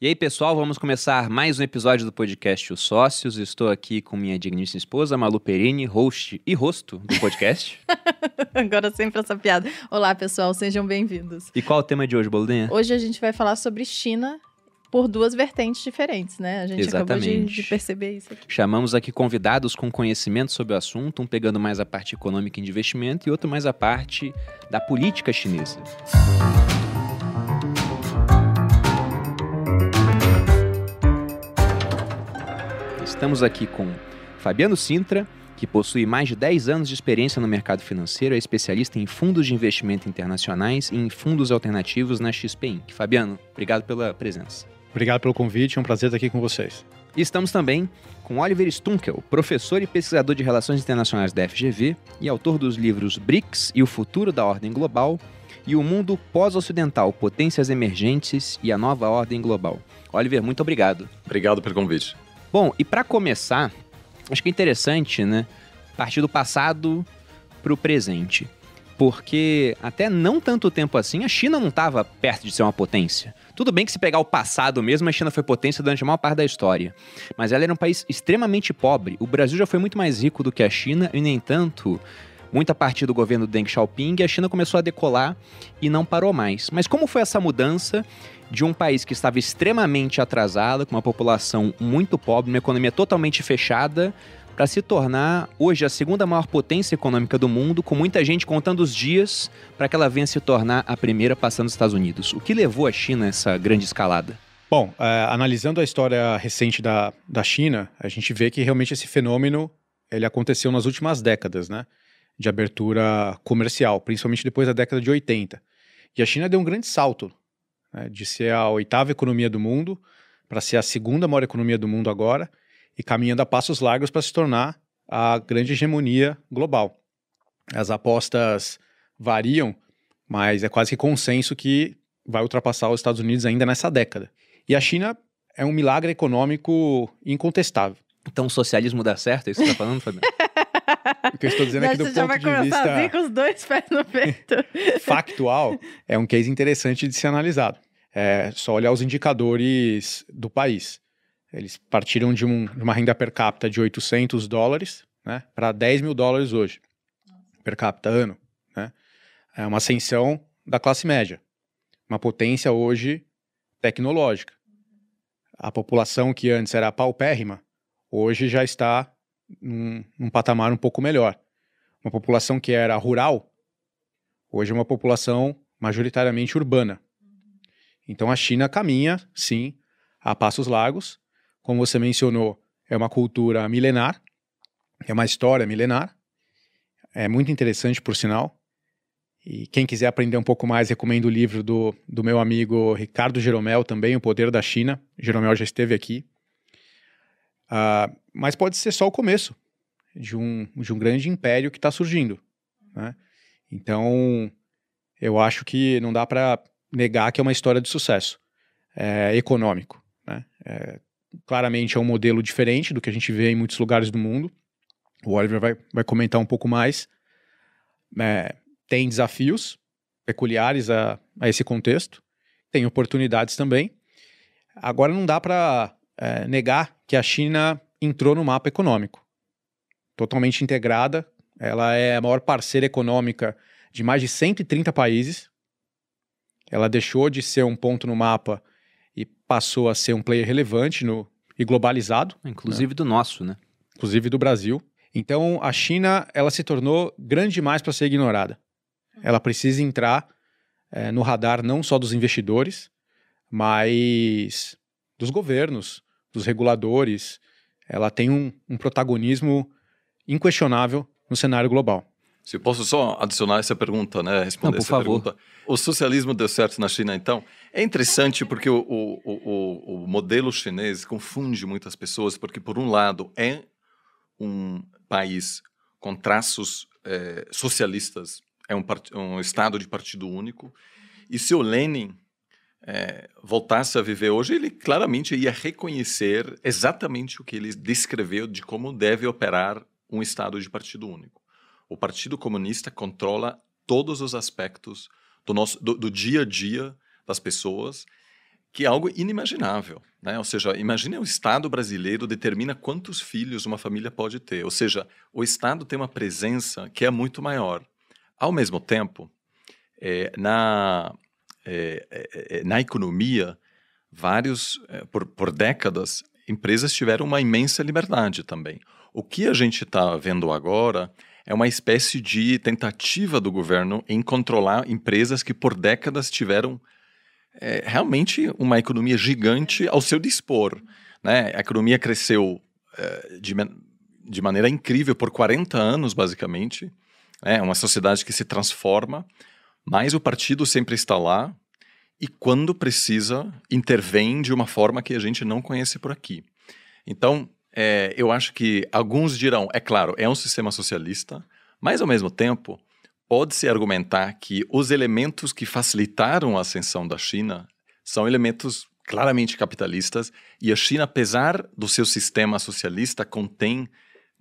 E aí, pessoal, vamos começar mais um episódio do podcast Os Sócios. Estou aqui com minha digníssima esposa, Malu Perini, host e rosto do podcast. Agora sempre essa piada. Olá, pessoal, sejam bem-vindos. E qual é o tema de hoje, Boldinha? Hoje a gente vai falar sobre China por duas vertentes diferentes, né? A gente Exatamente. acabou de, de perceber isso aqui. Chamamos aqui convidados com conhecimento sobre o assunto, um pegando mais a parte econômica e de investimento e outro mais a parte da política chinesa. Estamos aqui com Fabiano Sintra, que possui mais de 10 anos de experiência no mercado financeiro, é especialista em fundos de investimento internacionais e em fundos alternativos na XP Inc. Fabiano, obrigado pela presença. Obrigado pelo convite, é um prazer estar aqui com vocês. E estamos também com Oliver Stunkel, professor e pesquisador de Relações Internacionais da FGV e autor dos livros BRICS e o Futuro da Ordem Global e o Mundo Pós-Ocidental, Potências Emergentes e a Nova Ordem Global. Oliver, muito obrigado. Obrigado pelo convite. Bom, e para começar, acho que é interessante, né, partir do passado para o presente. Porque até não tanto tempo assim, a China não estava perto de ser uma potência. Tudo bem que se pegar o passado mesmo, a China foi potência durante a maior parte da história. Mas ela era um país extremamente pobre. O Brasil já foi muito mais rico do que a China, e, no entanto, muito a partir do governo Deng Xiaoping, a China começou a decolar e não parou mais. Mas como foi essa mudança de um país que estava extremamente atrasado, com uma população muito pobre, uma economia totalmente fechada, para se tornar hoje a segunda maior potência econômica do mundo, com muita gente contando os dias para que ela venha se tornar a primeira passando os Estados Unidos. O que levou a China a essa grande escalada? Bom, é, analisando a história recente da, da China, a gente vê que realmente esse fenômeno ele aconteceu nas últimas décadas, né? De abertura comercial, principalmente depois da década de 80. E a China deu um grande salto né, de ser a oitava economia do mundo para ser a segunda maior economia do mundo agora e caminhando a passos largos para se tornar a grande hegemonia global. As apostas variam, mas é quase que consenso que vai ultrapassar os Estados Unidos ainda nessa década. E a China é um milagre econômico incontestável. Então o socialismo dá certo? É isso que você está falando, Fabiano? O que eu estou dizendo é que do Você já vai ponto de começar vista assim com os dois pés no peito. factual, é um case interessante de ser analisado. É só olhar os indicadores do país. Eles partiram de, um- de uma renda per capita de 800 dólares né, para 10 mil dólares hoje, per capita ano. Né? É uma ascensão da classe média. Uma potência hoje tecnológica. A população que antes era paupérrima, hoje já está num, num patamar um pouco melhor. Uma população que era rural, hoje é uma população majoritariamente urbana. Então a China caminha, sim, a passos largos. Como você mencionou, é uma cultura milenar, é uma história milenar. É muito interessante, por sinal. E quem quiser aprender um pouco mais, recomendo o livro do, do meu amigo Ricardo Jeromel, também, O Poder da China. Jeromel já esteve aqui. Ah, mas pode ser só o começo de um, de um grande império que está surgindo. Né? Então, eu acho que não dá para negar que é uma história de sucesso é, econômico. Né? É, claramente é um modelo diferente do que a gente vê em muitos lugares do mundo. O Oliver vai, vai comentar um pouco mais. É, tem desafios peculiares a, a esse contexto, tem oportunidades também. Agora, não dá para negar que a China entrou no mapa econômico. Totalmente integrada, ela é a maior parceira econômica de mais de 130 países. Ela deixou de ser um ponto no mapa e passou a ser um player relevante no, e globalizado, Inclusive do nosso, né? inclusive do Brasil. Então, a China ela se tornou grande demais para ser ignorada. Ela precisa entrar eh, no radar não só dos investidores, mas dos governos, dos reguladores. Ela tem um, um protagonismo inquestionável no cenário global. Se eu posso só adicionar essa pergunta, né? Responder Não, por essa favor. pergunta. O socialismo deu certo na China, então? É interessante porque o, o, o, o modelo chinês confunde muitas pessoas, porque, por um lado, é um país com traços eh, socialistas, é um, part- um estado de partido único, e se o Lenin eh, voltasse a viver hoje, ele claramente ia reconhecer exatamente o que ele descreveu de como deve operar um estado de partido único. O Partido Comunista controla todos os aspectos do, nosso, do, do dia a dia das pessoas que é algo inimaginável. Né? Ou seja, imagine o Estado brasileiro determina quantos filhos uma família pode ter. Ou seja, o Estado tem uma presença que é muito maior. Ao mesmo tempo, é, na, é, é, é na economia, vários, é, por, por décadas, empresas tiveram uma imensa liberdade também. O que a gente está vendo agora é uma espécie de tentativa do governo em controlar empresas que por décadas tiveram é, realmente uma economia gigante ao seu dispor. Né? A economia cresceu é, de, de maneira incrível por 40 anos, basicamente. É né? uma sociedade que se transforma, mas o partido sempre está lá e, quando precisa, intervém de uma forma que a gente não conhece por aqui. Então, é, eu acho que alguns dirão, é claro, é um sistema socialista, mas, ao mesmo tempo, pode-se argumentar que os elementos que facilitaram a ascensão da China são elementos claramente capitalistas e a China, apesar do seu sistema socialista, contém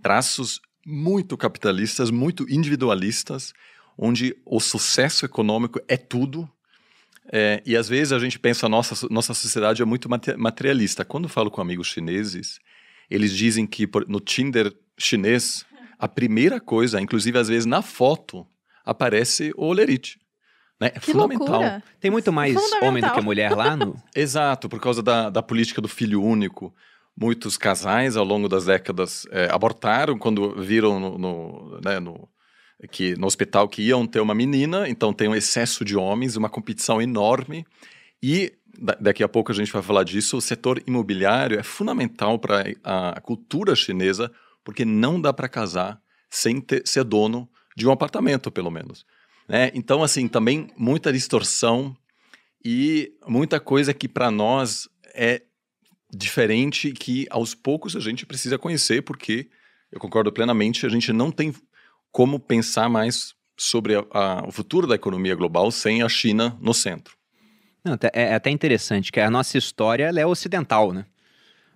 traços muito capitalistas, muito individualistas, onde o sucesso econômico é tudo. É, e às vezes a gente pensa nossa nossa sociedade é muito materialista. Quando falo com amigos chineses, eles dizem que no Tinder chinês a primeira coisa, inclusive às vezes na foto, aparece o olerite. Né? É que fundamental. Loucura. Tem muito mais homem do que mulher lá no. Exato, por causa da, da política do filho único. Muitos casais ao longo das décadas é, abortaram quando viram no, no, né, no, que, no hospital que iam ter uma menina, então tem um excesso de homens, uma competição enorme. E daqui a pouco a gente vai falar disso. O setor imobiliário é fundamental para a cultura chinesa, porque não dá para casar sem ter, ser dono de um apartamento, pelo menos. Né? Então, assim, também muita distorção e muita coisa que para nós é diferente que aos poucos a gente precisa conhecer, porque eu concordo plenamente, a gente não tem como pensar mais sobre a, a, o futuro da economia global sem a China no centro. Não, é, é até interessante que a nossa história é ocidental, né?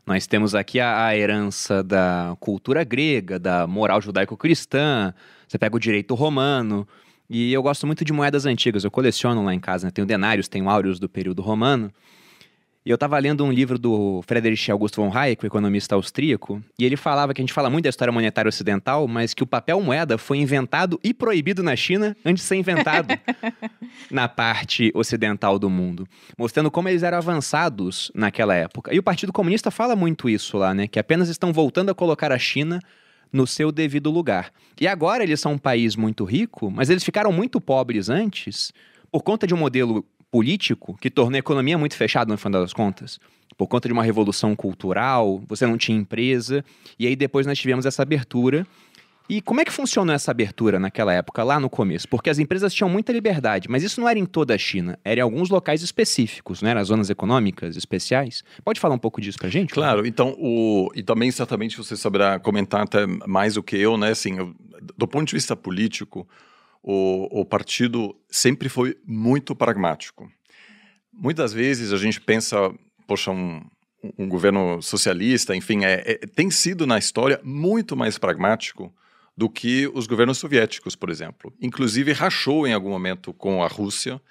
Nós temos aqui a, a herança da cultura grega, da moral judaico-cristã, você pega o direito romano. E eu gosto muito de moedas antigas, eu coleciono lá em casa, né? Tenho denários, tenho áureos do período romano. E eu estava lendo um livro do Friedrich August von Hayek, o economista austríaco, e ele falava que a gente fala muito da história monetária ocidental, mas que o papel moeda foi inventado e proibido na China antes de ser inventado na parte ocidental do mundo, mostrando como eles eram avançados naquela época. E o Partido Comunista fala muito isso lá, né, que apenas estão voltando a colocar a China no seu devido lugar. E agora eles são um país muito rico, mas eles ficaram muito pobres antes por conta de um modelo político que tornou a economia muito fechada no final das contas. Por conta de uma revolução cultural, você não tinha empresa, e aí depois nós tivemos essa abertura. E como é que funcionou essa abertura naquela época, lá no começo? Porque as empresas tinham muita liberdade, mas isso não era em toda a China, era em alguns locais específicos, né? As zonas econômicas especiais. Pode falar um pouco disso pra gente? Claro, então, o... e também certamente você saberá comentar até mais do que eu, né? Assim, do ponto de vista político, o, o partido sempre foi muito pragmático. Muitas vezes a gente pensa, poxa, um, um governo socialista, enfim, é, é, tem sido na história muito mais pragmático do que os governos soviéticos, por exemplo. Inclusive rachou em algum momento com a Rússia,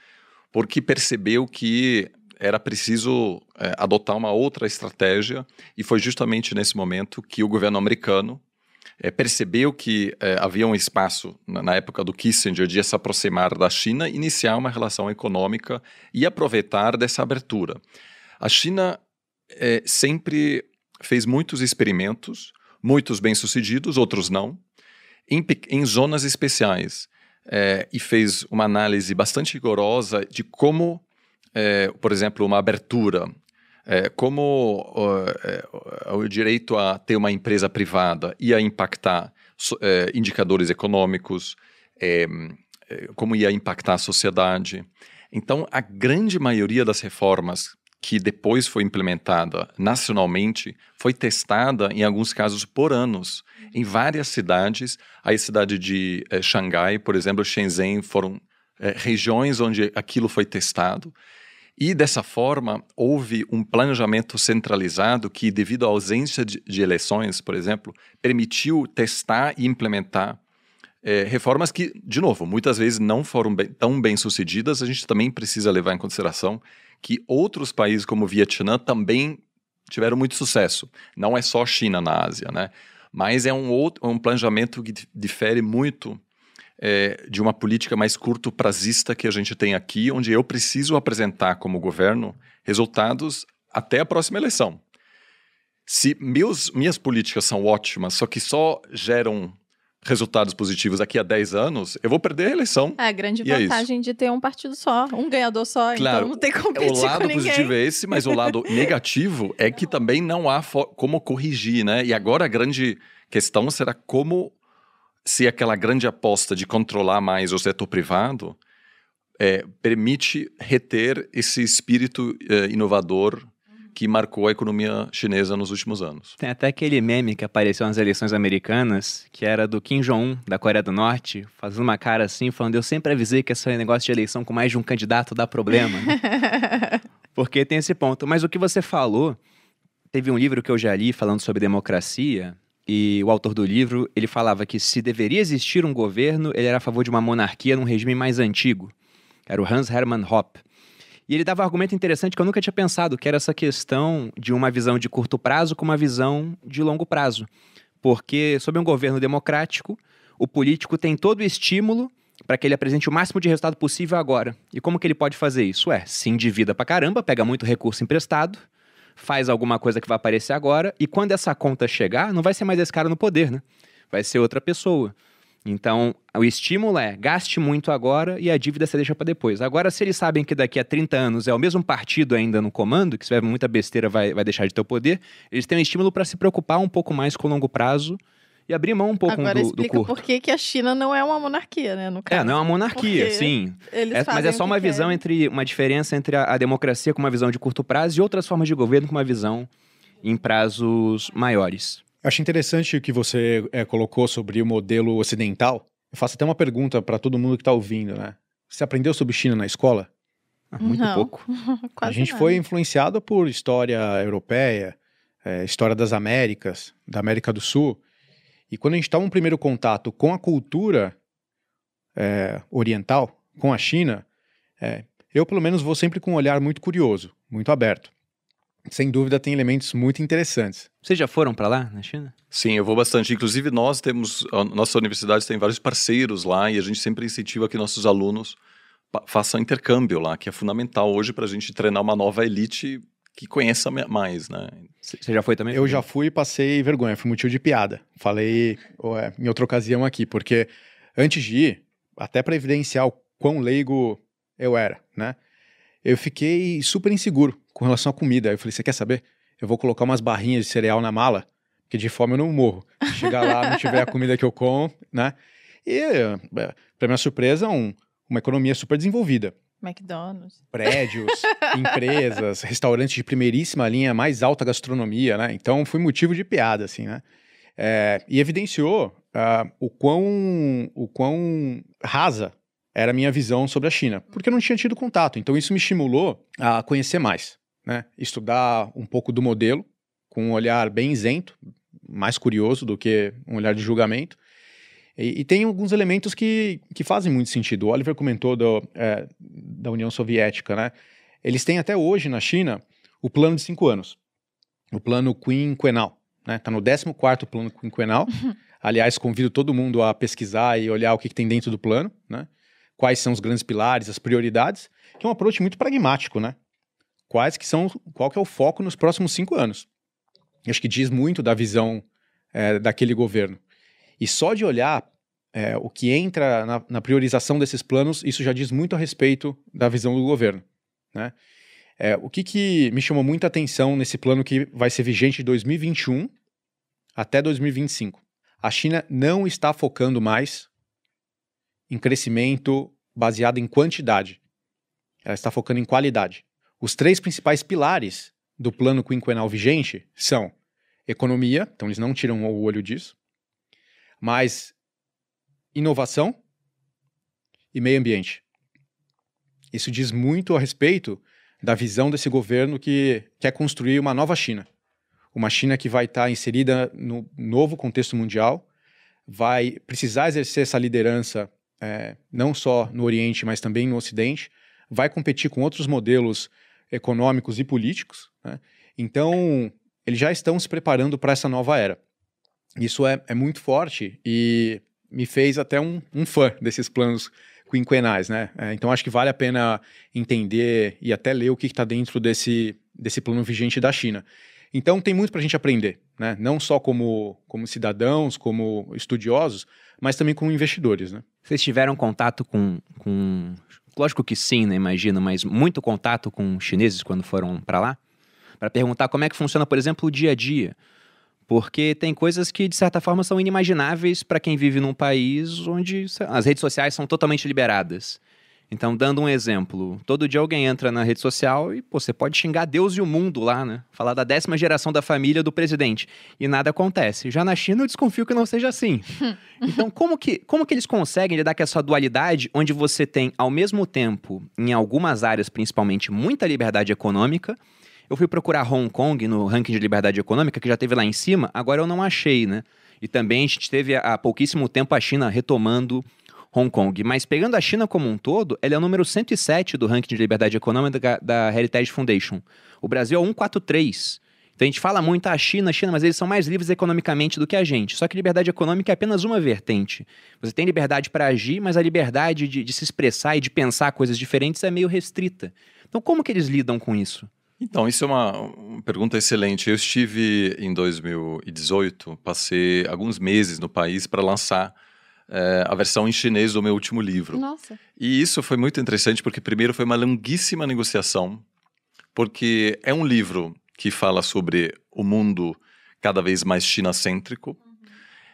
porque percebeu que era preciso é, adotar uma outra estratégia, e foi justamente nesse momento que o governo americano é, percebeu que é, havia um espaço, na, na, época do Kissinger, de se aproximar da China, iniciar uma relação econômica e aproveitar dessa abertura. A China é, sempre fez muitos experimentos, muitos bem-sucedidos, outros não, em, em zonas especiais. É, e fez uma análise bastante rigorosa de como, é, por exemplo, uma abertura é, como uh, o direito a ter uma empresa privada ia impactar uh, indicadores econômicos, é, como ia impactar a sociedade. Então, a grande maioria das reformas que depois foi implementada nacionalmente foi testada, em alguns casos, por anos, em várias cidades. A cidade de Xangai, por exemplo, Shenzhen, foram regiões onde aquilo foi testado. E dessa forma, houve um planejamento centralizado que, devido à ausência de, de eleições, por exemplo, permitiu testar e implementar é, reformas que, de novo, muitas vezes não foram bem, tão bem sucedidas. A gente também precisa levar em consideração que outros países, como o Vietnã, também tiveram muito sucesso. Não é só China na Ásia, né? Mas é um, outro, um planejamento que difere muito é, de uma política mais curto prazista que a gente tem aqui, onde eu preciso apresentar como governo resultados até a próxima eleição. Se meus, minhas políticas são ótimas, só que só geram resultados positivos daqui a 10 anos, eu vou perder a eleição. É a grande é vantagem de ter um partido só, um ganhador só, Claro, então não tem competir o lado com positivo é esse, mas o lado negativo é que também não há como corrigir, né? E agora a grande questão será como se aquela grande aposta de controlar mais o setor privado é, permite reter esse espírito eh, inovador que marcou a economia chinesa nos últimos anos. Tem até aquele meme que apareceu nas eleições americanas, que era do Kim Jong-un, da Coreia do Norte, fazendo uma cara assim, falando: Eu sempre avisei que esse negócio de eleição com mais de um candidato dá problema. né?" Porque tem esse ponto. Mas o que você falou, teve um livro que eu já li falando sobre democracia, e o autor do livro, ele falava que se deveria existir um governo, ele era a favor de uma monarquia num regime mais antigo. Era o Hans Hermann Hoppe. E ele dava um argumento interessante que eu nunca tinha pensado, que era essa questão de uma visão de curto prazo com uma visão de longo prazo. Porque, sob um governo democrático, o político tem todo o estímulo para que ele apresente o máximo de resultado possível agora. E como que ele pode fazer isso? É, se endivida pra caramba, pega muito recurso emprestado, faz alguma coisa que vai aparecer agora, e quando essa conta chegar, não vai ser mais esse cara no poder, né? Vai ser outra pessoa. Então, o estímulo é gaste muito agora e a dívida você deixa para depois. Agora, se eles sabem que daqui a 30 anos é o mesmo partido ainda no comando, que se tiver muita besteira vai, vai deixar de ter o poder, eles têm um estímulo para se preocupar um pouco mais com o longo prazo e abrir mão um pouco Agora do, do explica curto. por que, que a China não é uma monarquia, né? No É, caso. não é uma monarquia, Porque sim. Eles É, mas é só que uma visão querem. entre uma diferença entre a, a democracia com uma visão de curto prazo e outras formas de governo com uma visão em prazos maiores. Eu acho interessante o que você é, colocou sobre o modelo ocidental. Eu faço até uma pergunta para todo mundo que está ouvindo, né? Você aprendeu sobre China na escola? Ah, muito Não. pouco. Quase a gente nada. foi influenciado por história europeia, é, história das Américas, da América do Sul. E quando a gente toma um primeiro contato com a cultura é, oriental, com a China, é, eu pelo menos vou sempre com um olhar muito curioso, muito aberto. Sem dúvida tem elementos muito interessantes. Vocês já foram para lá, na China? Sim, eu vou bastante. Inclusive, nós temos, a nossa universidade tem vários parceiros lá e a gente sempre incentiva que nossos alunos façam intercâmbio lá, que é fundamental hoje para a gente treinar uma nova elite que conheça mais, né? Você já foi também? Eu já fui e passei vergonha, fui motivo de piada. Falei ué, em outra ocasião aqui, porque antes de ir, até para evidenciar o quão leigo eu era, né? Eu fiquei super inseguro com relação à comida. Eu falei, você quer saber? Eu vou colocar umas barrinhas de cereal na mala, porque de fome eu não morro. Se chegar lá, não tiver a comida que eu como, né? E, para minha surpresa, um- uma economia super desenvolvida McDonald's. prédios, empresas, restaurantes de primeiríssima linha, mais alta gastronomia, né? Então foi motivo de piada, assim, né? É, e evidenciou ah, o, quão, o quão rasa era a minha visão sobre a China, porque eu não tinha tido contato. Então isso me estimulou a conhecer mais, né? Estudar um pouco do modelo, com um olhar bem isento, mais curioso do que um olhar de julgamento. E, e tem alguns elementos que, que fazem muito sentido. O Oliver comentou do, é, da União Soviética, né? Eles têm até hoje na China o plano de cinco anos, o plano quinquenal, né? Tá no 14º plano quinquenal. Aliás, convido todo mundo a pesquisar e olhar o que, que tem dentro do plano, né? Quais são os grandes pilares, as prioridades, que é um approach muito pragmático, né? Quais que são, qual que é o foco nos próximos cinco anos. Acho que diz muito da visão é, daquele governo. E só de olhar é, o que entra na, na priorização desses planos, isso já diz muito a respeito da visão do governo. Né? É, o que, que me chamou muita atenção nesse plano que vai ser vigente de 2021 até 2025? A China não está focando mais em crescimento baseado em quantidade. Ela está focando em qualidade. Os três principais pilares do plano quinquenal vigente são economia, então eles não tiram o olho disso, mas inovação e meio ambiente. Isso diz muito a respeito da visão desse governo que quer construir uma nova China. Uma China que vai estar inserida no novo contexto mundial, vai precisar exercer essa liderança é, não só no Oriente, mas também no Ocidente, vai competir com outros modelos econômicos e políticos. Né? Então, eles já estão se preparando para essa nova era. Isso é, é, muito forte e me fez até um, um fã desses planos quinquenais, né? É, então acho que vale a pena entender e até ler o que está dentro desse, desse plano vigente da China. Então tem muito para a gente aprender, né? Não só como, como cidadãos, como estudiosos, mas também como investidores, né? Vocês tiveram contato com, com... Lógico que sim, né? Imagino, mas muito contato com chineses quando foram para lá? Para perguntar como é que funciona, por exemplo, o dia a dia. Porque tem coisas que, de certa forma, são inimagináveis para quem vive num país onde as redes sociais são totalmente liberadas. Então, dando um exemplo, todo dia alguém entra na rede social e pô, você pode xingar Deus e o mundo lá, né? Falar da décima geração da família do presidente. E nada acontece. Já na China eu desconfio que não seja assim. então, como que, como que eles conseguem lidar com essa dualidade onde você tem, ao mesmo tempo, em algumas áreas, principalmente, muita liberdade econômica? Eu fui procurar Hong Kong no ranking de liberdade econômica, que já teve lá em cima, agora eu não achei, né? E também a gente teve há pouquíssimo tempo a China retomando Hong Kong. Mas pegando a China como um todo, ela é o número 107 do ranking de liberdade econômica da, Heritage Foundation. O Brasil é 143. Então a gente fala muito a ah, China, a China, mas eles são mais livres economicamente do que a gente. Só que liberdade econômica é apenas uma vertente. Você tem liberdade para agir, mas a liberdade de, de, se expressar e de pensar coisas diferentes é meio restrita. Então como que eles lidam com isso? Então, isso é uma, uma pergunta excelente. Eu estive em 2018, passei alguns meses no país para lançar é, a versão em chinês do meu último livro. Nossa. E isso foi muito interessante porque, primeiro, foi uma longuíssima negociação, porque é um livro que fala sobre o mundo cada vez mais chinacêntrico. Uhum.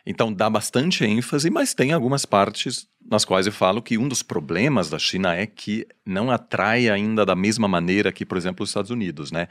Então, dá bastante ênfase, mas tem algumas partes nas quais eu falo que um dos problemas da China é que não atrai ainda da mesma maneira que, por exemplo, os Estados Unidos, né?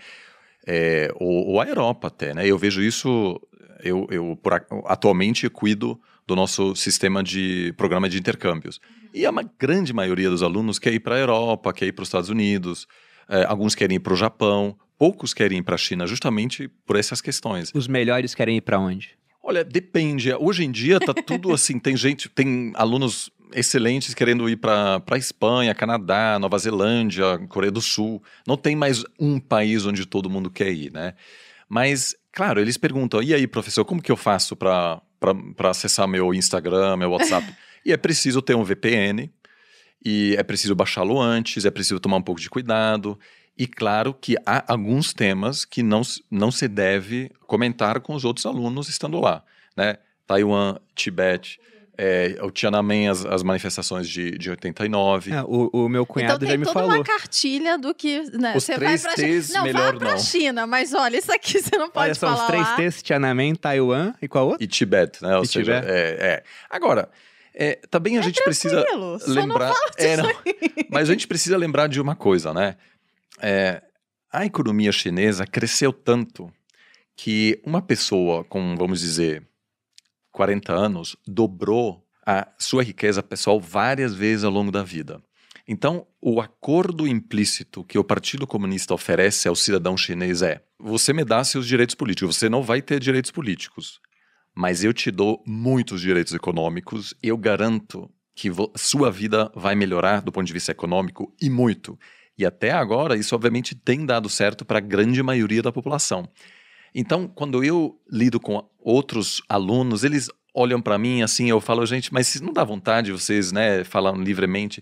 É, ou, ou, a Europa até, né? Eu vejo isso, eu, eu por, atualmente cuido do nosso sistema de programa de intercâmbios. E a grande maioria dos alunos quer ir para a Europa, quer ir para os Estados Unidos, é, alguns querem ir para o Japão, poucos querem ir para a China, justamente por essas questões. Os melhores querem ir para onde? Olha, depende. Hoje em dia tá tudo assim, tem gente, tem alunos excelentes querendo ir para a Espanha, Canadá, Nova Zelândia, Coreia do Sul. Não tem mais um país onde todo mundo quer ir, né? Mas, claro, eles perguntam: e aí, professor, como que eu faço para acessar meu Instagram, meu WhatsApp? e é preciso ter um VPN, e é preciso baixá-lo antes, é preciso tomar um pouco de cuidado. E claro que há alguns temas que não, não se deve comentar com os outros alunos estando lá, né? Taiwan, Tibete, é, o Tiananmen, as, as manifestações de, de 89. É, o, o meu cunhado então, já me falou. tem toda uma cartilha do que... Né, os você três vai pra T's, não, melhor vá pra não. China, mas olha, isso aqui você não pode olha, falar são os três lá. T's, Tiananmen, Taiwan e qual outro? E Tibete, né? Ou e seja, Tibete. É, é. Agora, é, também a É gente precisa tranquilo, só não lembrar... é, não, mas a gente precisa lembrar de uma coisa, né? É, a economia chinesa cresceu tanto que uma pessoa com, vamos dizer, 40 anos dobrou a sua riqueza pessoal várias vezes ao longo da vida. Então, o acordo implícito que o Partido Comunista oferece ao cidadão chinês é: você me dá seus direitos políticos, você não vai ter direitos políticos, mas eu te dou muitos direitos econômicos, eu garanto que sua vida vai melhorar do ponto de vista econômico e muito. E até agora, isso obviamente tem dado certo para a grande maioria da população. Então, quando eu lido com outros alunos, eles olham para mim assim, eu falo, gente, mas não dá vontade vocês, né, falando livremente.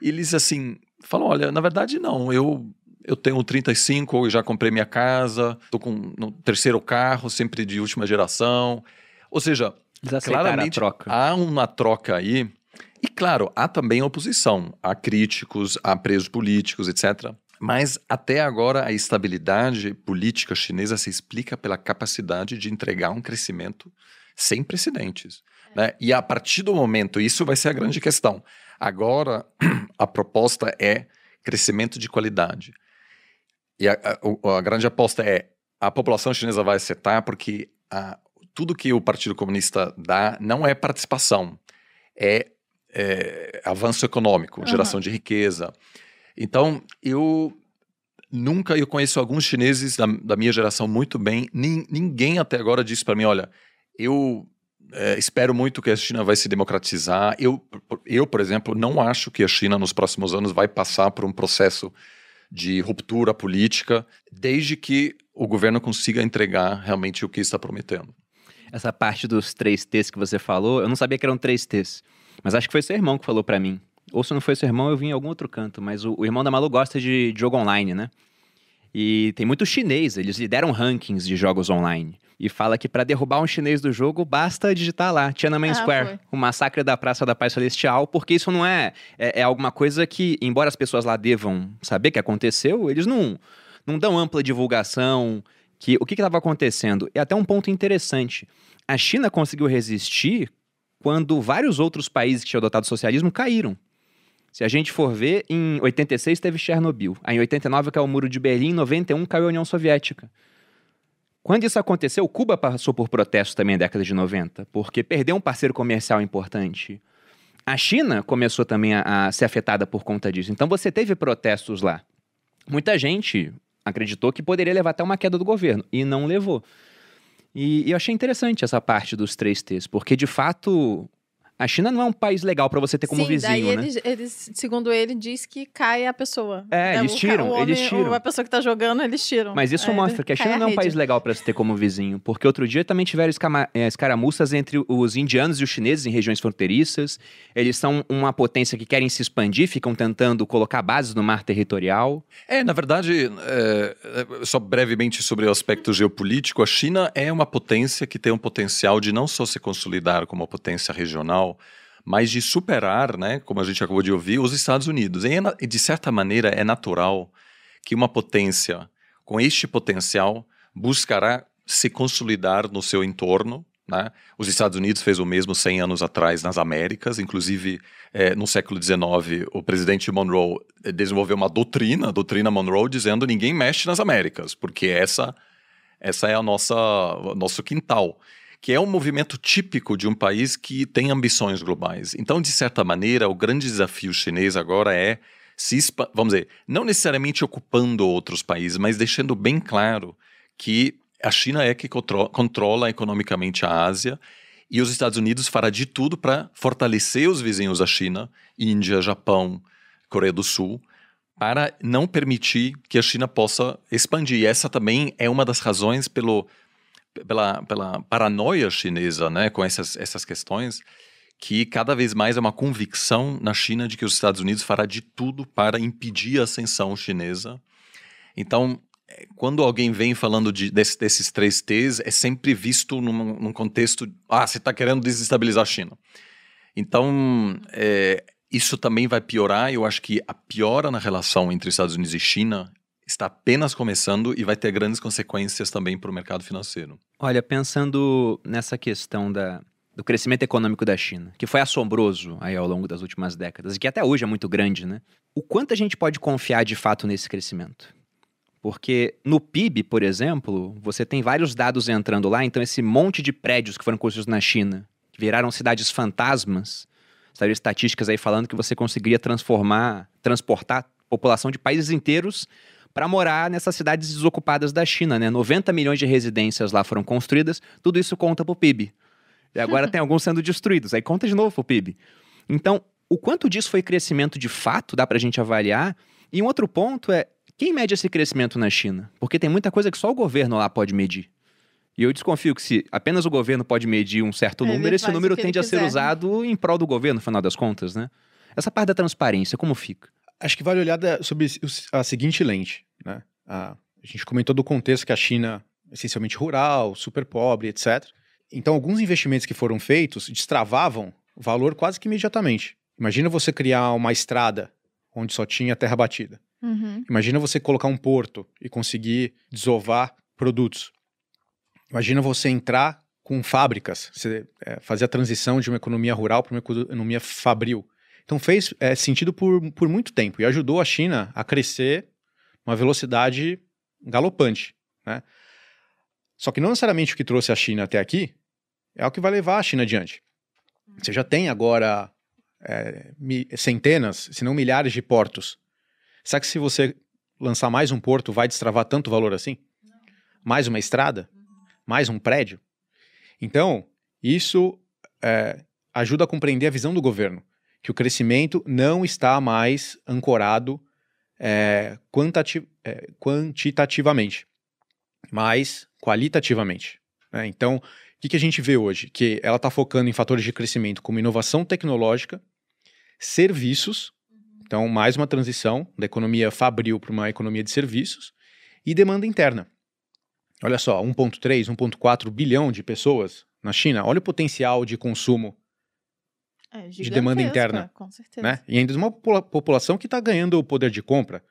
Eles assim, falam, olha, na verdade não, eu eu tenho 35, eu já comprei minha casa, tô com no terceiro carro, sempre de última geração. Ou seja, claramente há uma troca aí. E claro, há também oposição, há críticos, há presos políticos, etc. Mas até agora a estabilidade política chinesa se explica pela capacidade de entregar um crescimento sem precedentes. Né? E a partir do momento, isso vai ser a grande questão. Agora, a proposta é crescimento de qualidade. E a, a, a grande aposta é a população chinesa vai acertar porque a, tudo que o Partido Comunista dá não é participação, é, é avanço econômico, uhum. geração de riqueza. Então, eu nunca, eu conheço alguns chineses da, da minha geração muito bem, ninguém até agora disse para mim, olha, eu é, espero muito que a China vai se democratizar. Eu, eu, por exemplo, não acho que a China nos próximos anos vai passar por um processo de ruptura política, desde que o governo consiga entregar realmente o que está prometendo. Essa parte dos três T's que você falou, eu não sabia que eram três T's, mas acho que foi seu irmão que falou para mim. Ou se não foi seu irmão, eu vim em algum outro canto, mas o, o irmão da Malu gosta de, de jogo online, né? E tem muito chinês, eles lideram rankings de jogos online. E fala que para derrubar um chinês do jogo, basta digitar lá, Tiananmen Ah, Square, foi. o massacre da Praça da Paz Celestial, porque isso não é, é, é alguma coisa que, embora as pessoas lá devam saber que aconteceu, eles não, não dão ampla divulgação, que o que estava acontecendo. E até um ponto interessante, a China conseguiu resistir quando vários outros países que tinham adotado o socialismo caíram. Se a gente for ver, em 86 teve Chernobyl, aí em 89 caiu o Muro de Berlim, em 91 caiu a União Soviética. Quando isso aconteceu, Cuba passou por protestos também na década de 90, porque perdeu um parceiro comercial importante. A China começou também a, a ser afetada por conta disso. Então você teve protestos lá. Muita gente acreditou que poderia levar até uma queda do governo, e não levou. E, e eu achei interessante essa parte dos três T's, porque de fato a China não é um país legal para você ter como Sim, vizinho, daí né? eles, eles, segundo ele, diz que cai a pessoa. É, eles o ca- tiram, o homem- eles tiram. A pessoa que tá jogando, eles tiram. Mas isso Aí mostra que a China não é um país legal para se ter como vizinho, porque outro dia também tiveram escama- eh, escaramuças entre os indianos e os chineses em regiões fronteiriças. Eles são uma potência que querem se expandir, ficam tentando colocar bases no mar territorial. É, na verdade, é, é, só brevemente sobre o aspecto geopolítico, a China é uma potência que tem um potencial de não só se consolidar como uma potência regional, mas de superar, né, como a gente acabou de ouvir, os Estados Unidos. É e, de certa maneira, é natural que uma potência com este potencial buscará se consolidar no seu entorno. Né? Os Estados Unidos fez o mesmo 100 anos atrás nas Américas, inclusive eh, no século XIX, o presidente Monroe eh, desenvolveu uma doutrina, a doutrina Monroe, dizendo ninguém mexe nas Américas, porque essa, essa é a nossa, nosso quintal que é um movimento típico de um país que tem ambições globais. Então, de certa maneira, o grande desafio chinês agora é se, vamos dizer, não necessariamente ocupando outros países, mas deixando bem claro que a China é que contro- controla economicamente a Ásia e os Estados Unidos fará de tudo para fortalecer os vizinhos da China, Índia, Japão, Coreia do Sul, para não permitir que a China possa expandir. E essa também é uma das razões pelo pela, pela paranoia chinesa né, com essas, essas questões, que cada vez mais é uma convicção na China de que os Estados Unidos fará de tudo para impedir a ascensão chinesa. Então, eh, quando alguém vem falando de, desse- desses três T's, é sempre visto num, num contexto, ah, você está querendo desestabilizar a China. Então, eh, isso também vai piorar. Eu acho que a piora na relação entre Estados Unidos e China está apenas começando e vai ter grandes consequências também para o mercado financeiro. Olha, pensando nessa questão da, do crescimento econômico da China, que foi assombroso aí ao longo das últimas décadas e que até hoje é muito grande, né? O quanto a gente pode confiar de fato nesse crescimento? Porque no PIB, por exemplo, você tem vários dados entrando lá, então esse monte de prédios que foram construídos na China, que viraram cidades fantasmas, saíram estatísticas aí falando que você conseguiria transformar, transportar população de países inteiros para morar nessas cidades desocupadas da China, né? 90 milhões de residências lá foram construídas, tudo isso conta pro PIB. E agora tem alguns sendo destruídos, aí conta de novo pro PIB. Então, o quanto disso foi crescimento de fato, dá pra gente avaliar. E um outro ponto é, quem mede esse crescimento na China? Porque tem muita coisa que só o governo lá pode medir. E eu desconfio que se apenas o governo pode medir um certo Ele número, esse o número tende a ser quiser. usado em prol do governo, no final das contas, né? Essa parte da transparência, como fica? Acho que vale olhar da- sobre a seguinte lente, né? A, a gente comentou do contexto que a China é essencialmente rural, super pobre, etc. Então, alguns investimentos que foram feitos destravavam valor quase que imediatamente. Imagina você criar uma estrada onde só tinha terra batida. Uhum. Imagina você colocar um porto e conseguir desovar produtos. Imagina você entrar com fábricas, você, é, fazer a transição de uma economia rural para uma economia fabril. Então fez é, sentido por, por muito tempo e ajudou a China a crescer uma velocidade galopante. Né? Só que não necessariamente o que trouxe a China até aqui é o que vai levar a China adiante. Você já tem agora é, centenas, se não milhares de portos. Será que se você lançar mais um porto vai destravar tanto valor assim? Mais uma estrada? Mais um prédio? Então, Isso é, ajuda a compreender a visão do governo, que o crescimento não está mais ancorado é, é, quantitativamente, mas qualitativamente. né? Então, o que, que a gente vê hoje? Que ela está focando em fatores de crescimento como inovação tecnológica, serviços, então mais uma transição da economia fabril para uma economia de serviços, e demanda interna. Olha só, 1,3, 1,4 bilhão de pessoas na China. Olha o potencial de consumo É, de demanda interna, Com certeza. né? E ainda de uma popula- população que está ganhando o poder de compra.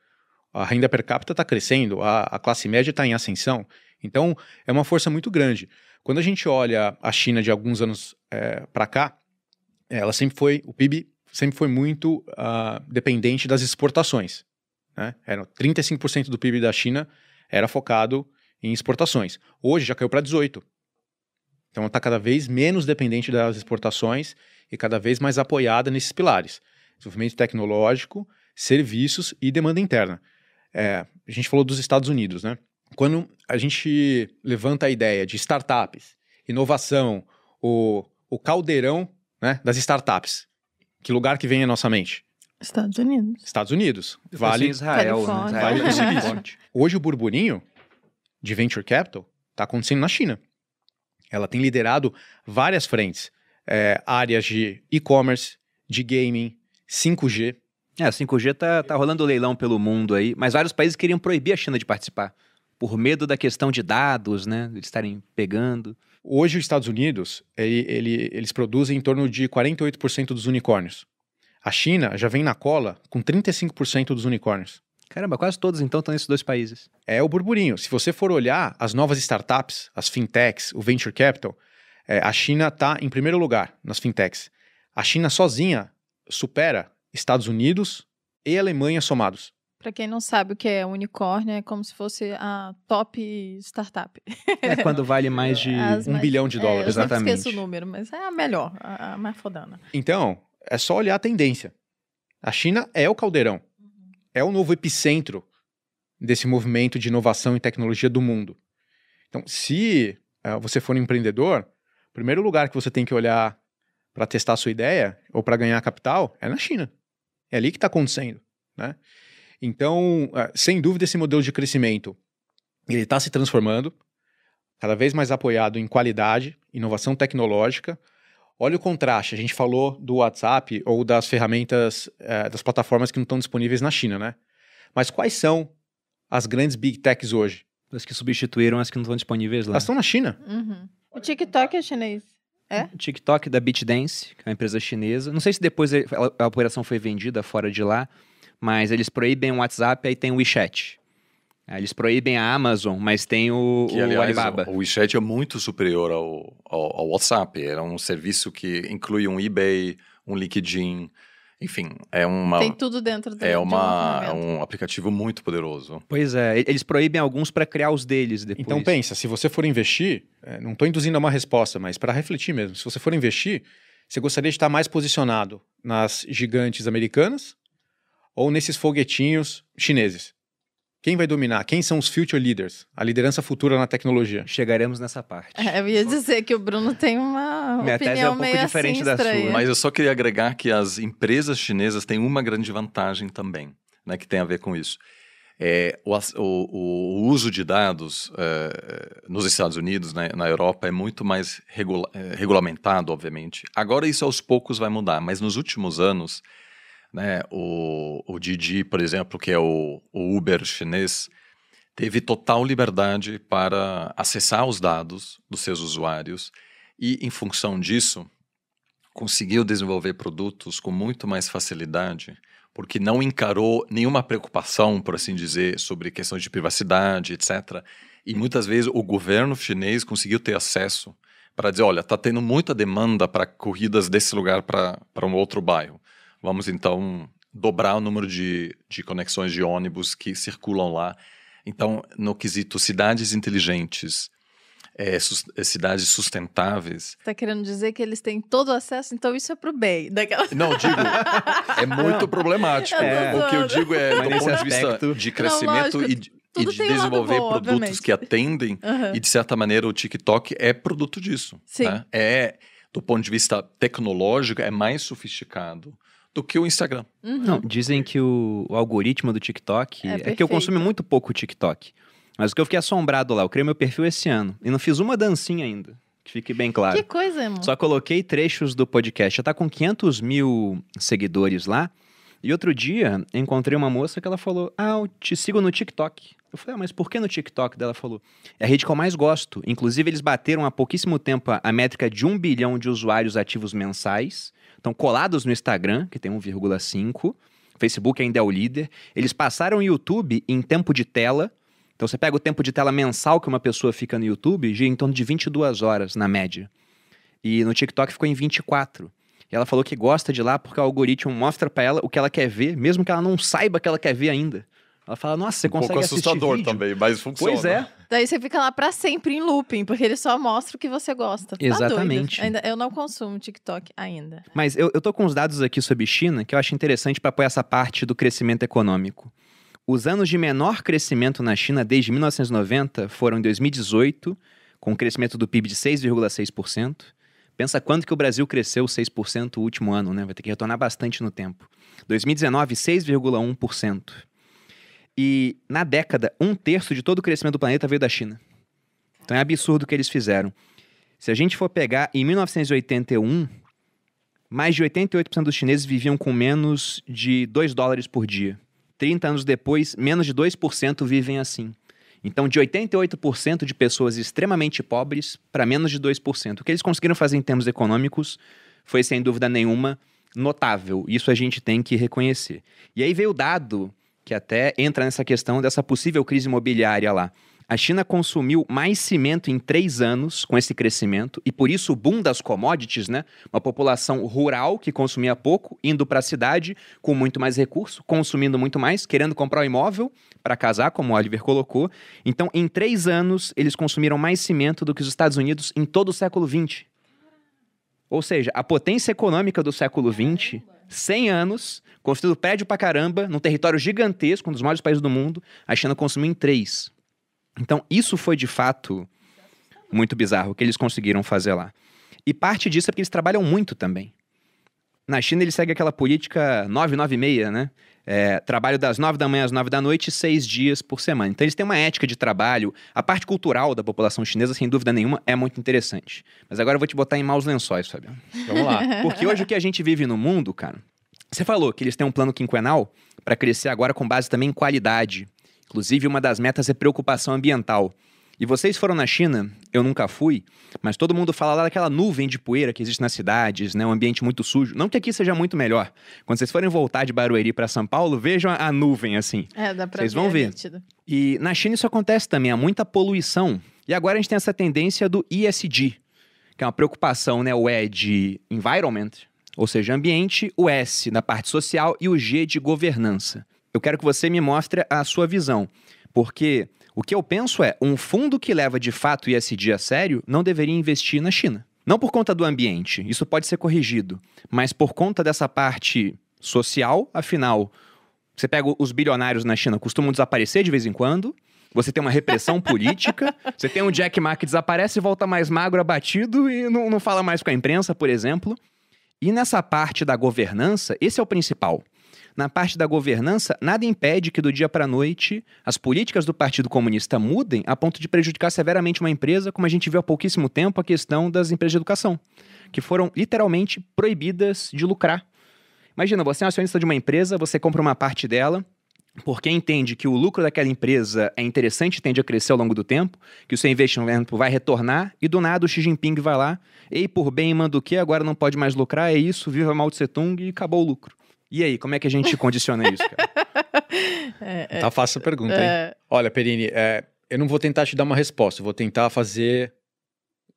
A renda per capita está crescendo, a, a classe média está em ascensão. Então, é uma força muito grande. Quando a gente olha a China de alguns anos para cá, ela sempre foi, o PIB sempre foi muito ah, dependente das exportações. Né? Era 35% do PIB da China era focado em exportações. Hoje já caiu para 18%. Então, ela está cada vez menos dependente das exportações e cada vez mais apoiada nesses pilares: desenvolvimento tecnológico, serviços e demanda interna. É, a gente falou dos Estados Unidos, né? Quando a gente levanta a ideia de startups, inovação, o, o caldeirão né, das startups, que lugar que vem à nossa mente? Estados Unidos. Estados Unidos. Vale, Israel, né? Israel Vale é do Silício. forte. Hoje o burburinho de venture capital está acontecendo na China. Ela tem liderado várias frentes, é, áreas de e-commerce, de gaming, 5G. É, a 5G tá, tá rolando leilão pelo mundo aí, mas vários países queriam proibir a China de participar. Por medo da questão de dados, né? Eles estarem pegando. Hoje os Estados Unidos, ele- ele- eles produzem em torno de 48% dos unicórnios. A China já vem na cola com 35% dos unicórnios. Caramba, quase todos então estão nesses dois países. É o burburinho. Se você for olhar as novas startups, as fintechs, o venture capital, é, a China está em primeiro lugar nas fintechs. A China sozinha supera Estados Unidos e Alemanha somados. Pra quem não sabe o que é unicórnio, é como se fosse a top startup. É quando vale mais de. As um mais- bilhão de é, dólares. Eu sempre Exatamente. esqueço o número, mas é a melhor, a, a mais fodana. Então, é só olhar a tendência. A China é o caldeirão. É o novo epicentro desse movimento de inovação e tecnologia do mundo. Então, se eh, você for um empreendedor, primeiro lugar que você tem que olhar para testar a sua ideia ou para ganhar capital é na China. É ali que está acontecendo. Né? Então, eh, sem dúvida, esse modelo de crescimento ele está se transformando, cada vez mais apoiado em qualidade, inovação tecnológica, Olha o contraste. A gente falou do WhatsApp ou das ferramentas, eh, das plataformas que não estão disponíveis na China, né? Mas quais são as grandes big techs hoje? As que substituíram as que não estão disponíveis lá. Elas estão na China. Uhum. O TikTok é chinês. O TikTok da BitDance, que é uma empresa chinesa. Não sei se depois a, operação foi vendida fora de lá, mas eles proíbem o WhatsApp, aí tem o WeChat. Aí eles proíbem a Amazon, mas tem o, Que, o aliás, Alibaba. o WeChat é muito superior ao, ao, ao WhatsApp. Era um serviço que inclui um eBay, um LinkedIn, enfim, é uma Tem tudo dentro do, é de uma é ferramenta. um aplicativo muito poderoso. Pois é, eles proíbem alguns para criar os deles depois. Então pensa, se você for investir, eh, não estou induzindo a uma resposta, mas para refletir mesmo. Se você for investir, você gostaria de estar mais posicionado nas gigantes americanas ou nesses foguetinhos chineses? Quem vai dominar? Quem são os future leaders? A liderança futura na tecnologia? Chegaremos nessa parte. É, eu ia dizer que o Bruno tem uma Minha opinião tese é um pouco diferente assim da sua. estranha. Mas eu só queria agregar que as empresas chinesas têm uma grande vantagem também, né, que tem a ver com isso. É, o- o- o uso de dados é, nos Estados Unidos, né, na Europa, é muito mais regula- é, regulamentado, obviamente. Agora isso aos poucos vai mudar, mas nos últimos anos, né, o, o Didi, por exemplo, que é o, o Uber chinês, teve total liberdade para acessar os dados dos seus usuários e, em função disso, conseguiu desenvolver produtos com muito mais facilidade, porque não encarou nenhuma preocupação, por assim dizer, sobre questões de privacidade, etc. E muitas vezes o governo chinês conseguiu ter acesso para dizer, olha, está tendo muita demanda para corridas desse lugar para um outro bairro. Vamos então dobrar o número de, de conexões de ônibus que circulam lá. Então, no quesito cidades inteligentes, é, sus- é, cidades sustentáveis, Tá querendo dizer que eles têm todo o acesso, então isso é pro bem. Daquela... Não, digo, é muito problemático. É. O que eu digo é, Mas do ponto de vista aspecto- de crescimento lógico. e de, e de desenvolver bom, produtos obviamente. que atendem. Aham. E de certa maneira o TikTok é produto disso. Sim. né? É, do ponto de vista tecnológico, é mais sofisticado do que o Instagram. Uhum. Não, dizem que o, o algoritmo do TikTok. É É, que eu consumi muito pouco o TikTok. Mas o que eu fiquei assombrado lá, eu criei meu perfil esse ano. E não fiz uma dancinha ainda. Que fique bem claro. Que coisa, irmão. Só coloquei trechos do podcast. Já tá com 500 mil seguidores lá. E outro dia, encontrei uma moça que ela falou: Ah, eu te sigo no TikTok. Eu falei, ah, mas por que no TikTok? Ela falou: É a rede que eu mais gosto. Inclusive, eles bateram há pouquíssimo tempo a métrica de um bilhão de usuários ativos mensais. Estão colados no Instagram, que tem 1,5. Facebook ainda é o líder. Eles passaram o YouTube em tempo de tela. Então você pega o tempo de tela mensal que uma pessoa fica no YouTube, gira em torno de 22 horas, na média. E no TikTok ficou em 24. E ela falou que gosta de lá porque o algoritmo mostra pra ela o que ela quer ver, mesmo que ela não saiba que ela quer ver ainda. Ela fala, nossa, você um consegue pouco assustador também, mas funciona. Pois é. Daí você fica lá pra sempre em looping, porque ele só mostra o que você gosta. Tá. Exatamente. Ainda, eu não consumo TikTok ainda. Mas eu, eu tô com uns dados aqui sobre China que eu acho interessante para apoiar essa parte do crescimento econômico. Os anos de menor crescimento na China desde 1990 foram em 2018, com um crescimento do PIB de 6,6%. Pensa quanto que o Brasil cresceu 6% o último ano, né? Vai ter que retornar bastante no tempo. 2019, 6,1%. E na década, um terço de todo o crescimento do planeta veio da China. Então é absurdo o que eles fizeram. Se a gente for pegar em 1981, mais de 88% dos chineses viviam com menos de 2 dólares por dia. 30 anos depois, menos de 2% vivem assim. Então, de 88% de pessoas extremamente pobres para menos de 2%. O que eles conseguiram fazer em termos econômicos foi, sem dúvida nenhuma, notável. Isso a gente tem que reconhecer. E aí veio o dado que até entra nessa questão dessa possível crise imobiliária lá. A China consumiu mais cimento em três anos com esse crescimento, e por isso o boom das commodities, né? Uma população rural que consumia pouco, indo para a cidade com muito mais recurso, consumindo muito mais, querendo comprar um imóvel para casar, como o Oliver colocou. Então, em três anos, eles consumiram mais cimento do que os Estados Unidos em todo o século XX. Ou seja, a potência econômica do século XX, 100 anos, construindo prédio pra caramba, num território gigantesco, um dos maiores países do mundo, a China consumiu em três. Então, isso foi de fato muito bizarro o que eles conseguiram fazer lá. E parte disso é porque eles trabalham muito também. Na China, eles seguem aquela política 996, né? É, trabalho das 9 da manhã às 9 da noite, seis dias por semana. Então, eles têm uma ética de trabalho. A parte cultural da população chinesa, sem dúvida nenhuma, é muito interessante. Mas agora eu vou te botar em maus lençóis, Fabiano. Vamos lá. Porque hoje o que a gente vive no mundo, cara. Você falou que eles têm um plano quinquenal para crescer agora com base também em qualidade. Inclusive, uma das metas é preocupação ambiental. E vocês foram na China, eu nunca fui, mas todo mundo fala lá daquela nuvem de poeira que existe nas cidades, né? Um ambiente muito sujo. Não que aqui seja muito melhor. Quando vocês forem voltar de Barueri para São Paulo, vejam a, nuvem assim. É, dá pra Vocês ver. vão é ver. E na China isso acontece também, há muita poluição. E agora a gente tem essa tendência do ESG, que é uma preocupação, né? O E de environment, ou seja, ambiente, o S na parte social e o G de governança. Eu quero que você me mostre a sua visão, porque o que eu penso é, um fundo que leva de fato ESG a sério não deveria investir na China. Não por conta do ambiente, isso pode ser corrigido, mas por conta dessa parte social, afinal, você pega os bilionários na China, costumam desaparecer de vez em quando. Você tem uma repressão política. Você tem um Jack Ma que desaparece e volta mais magro, abatido e não, não fala mais com a imprensa, por exemplo. E nessa parte da governança, esse é o principal. Na parte da governança, nada impede que do dia para a noite as políticas do Partido Comunista mudem a ponto de prejudicar severamente uma empresa, como a gente viu há pouquíssimo tempo a questão das empresas de educação, que foram literalmente proibidas de lucrar. Imagina, você é um acionista de uma empresa, você compra uma parte dela, porque entende que o lucro daquela empresa é interessante tende a crescer ao longo do tempo, que o seu investimento vai retornar, e do nada o Xi Jinping vai lá, ei, por bem manda o quê, agora não pode mais lucrar, é isso, viva Mao Tse Tung e acabou o lucro. E aí, como é que a gente condiciona isso, cara? É, Tá fácil a pergunta, hein? é, Olha, Perini, é, eu não vou tentar te dar uma resposta, eu vou tentar fazer.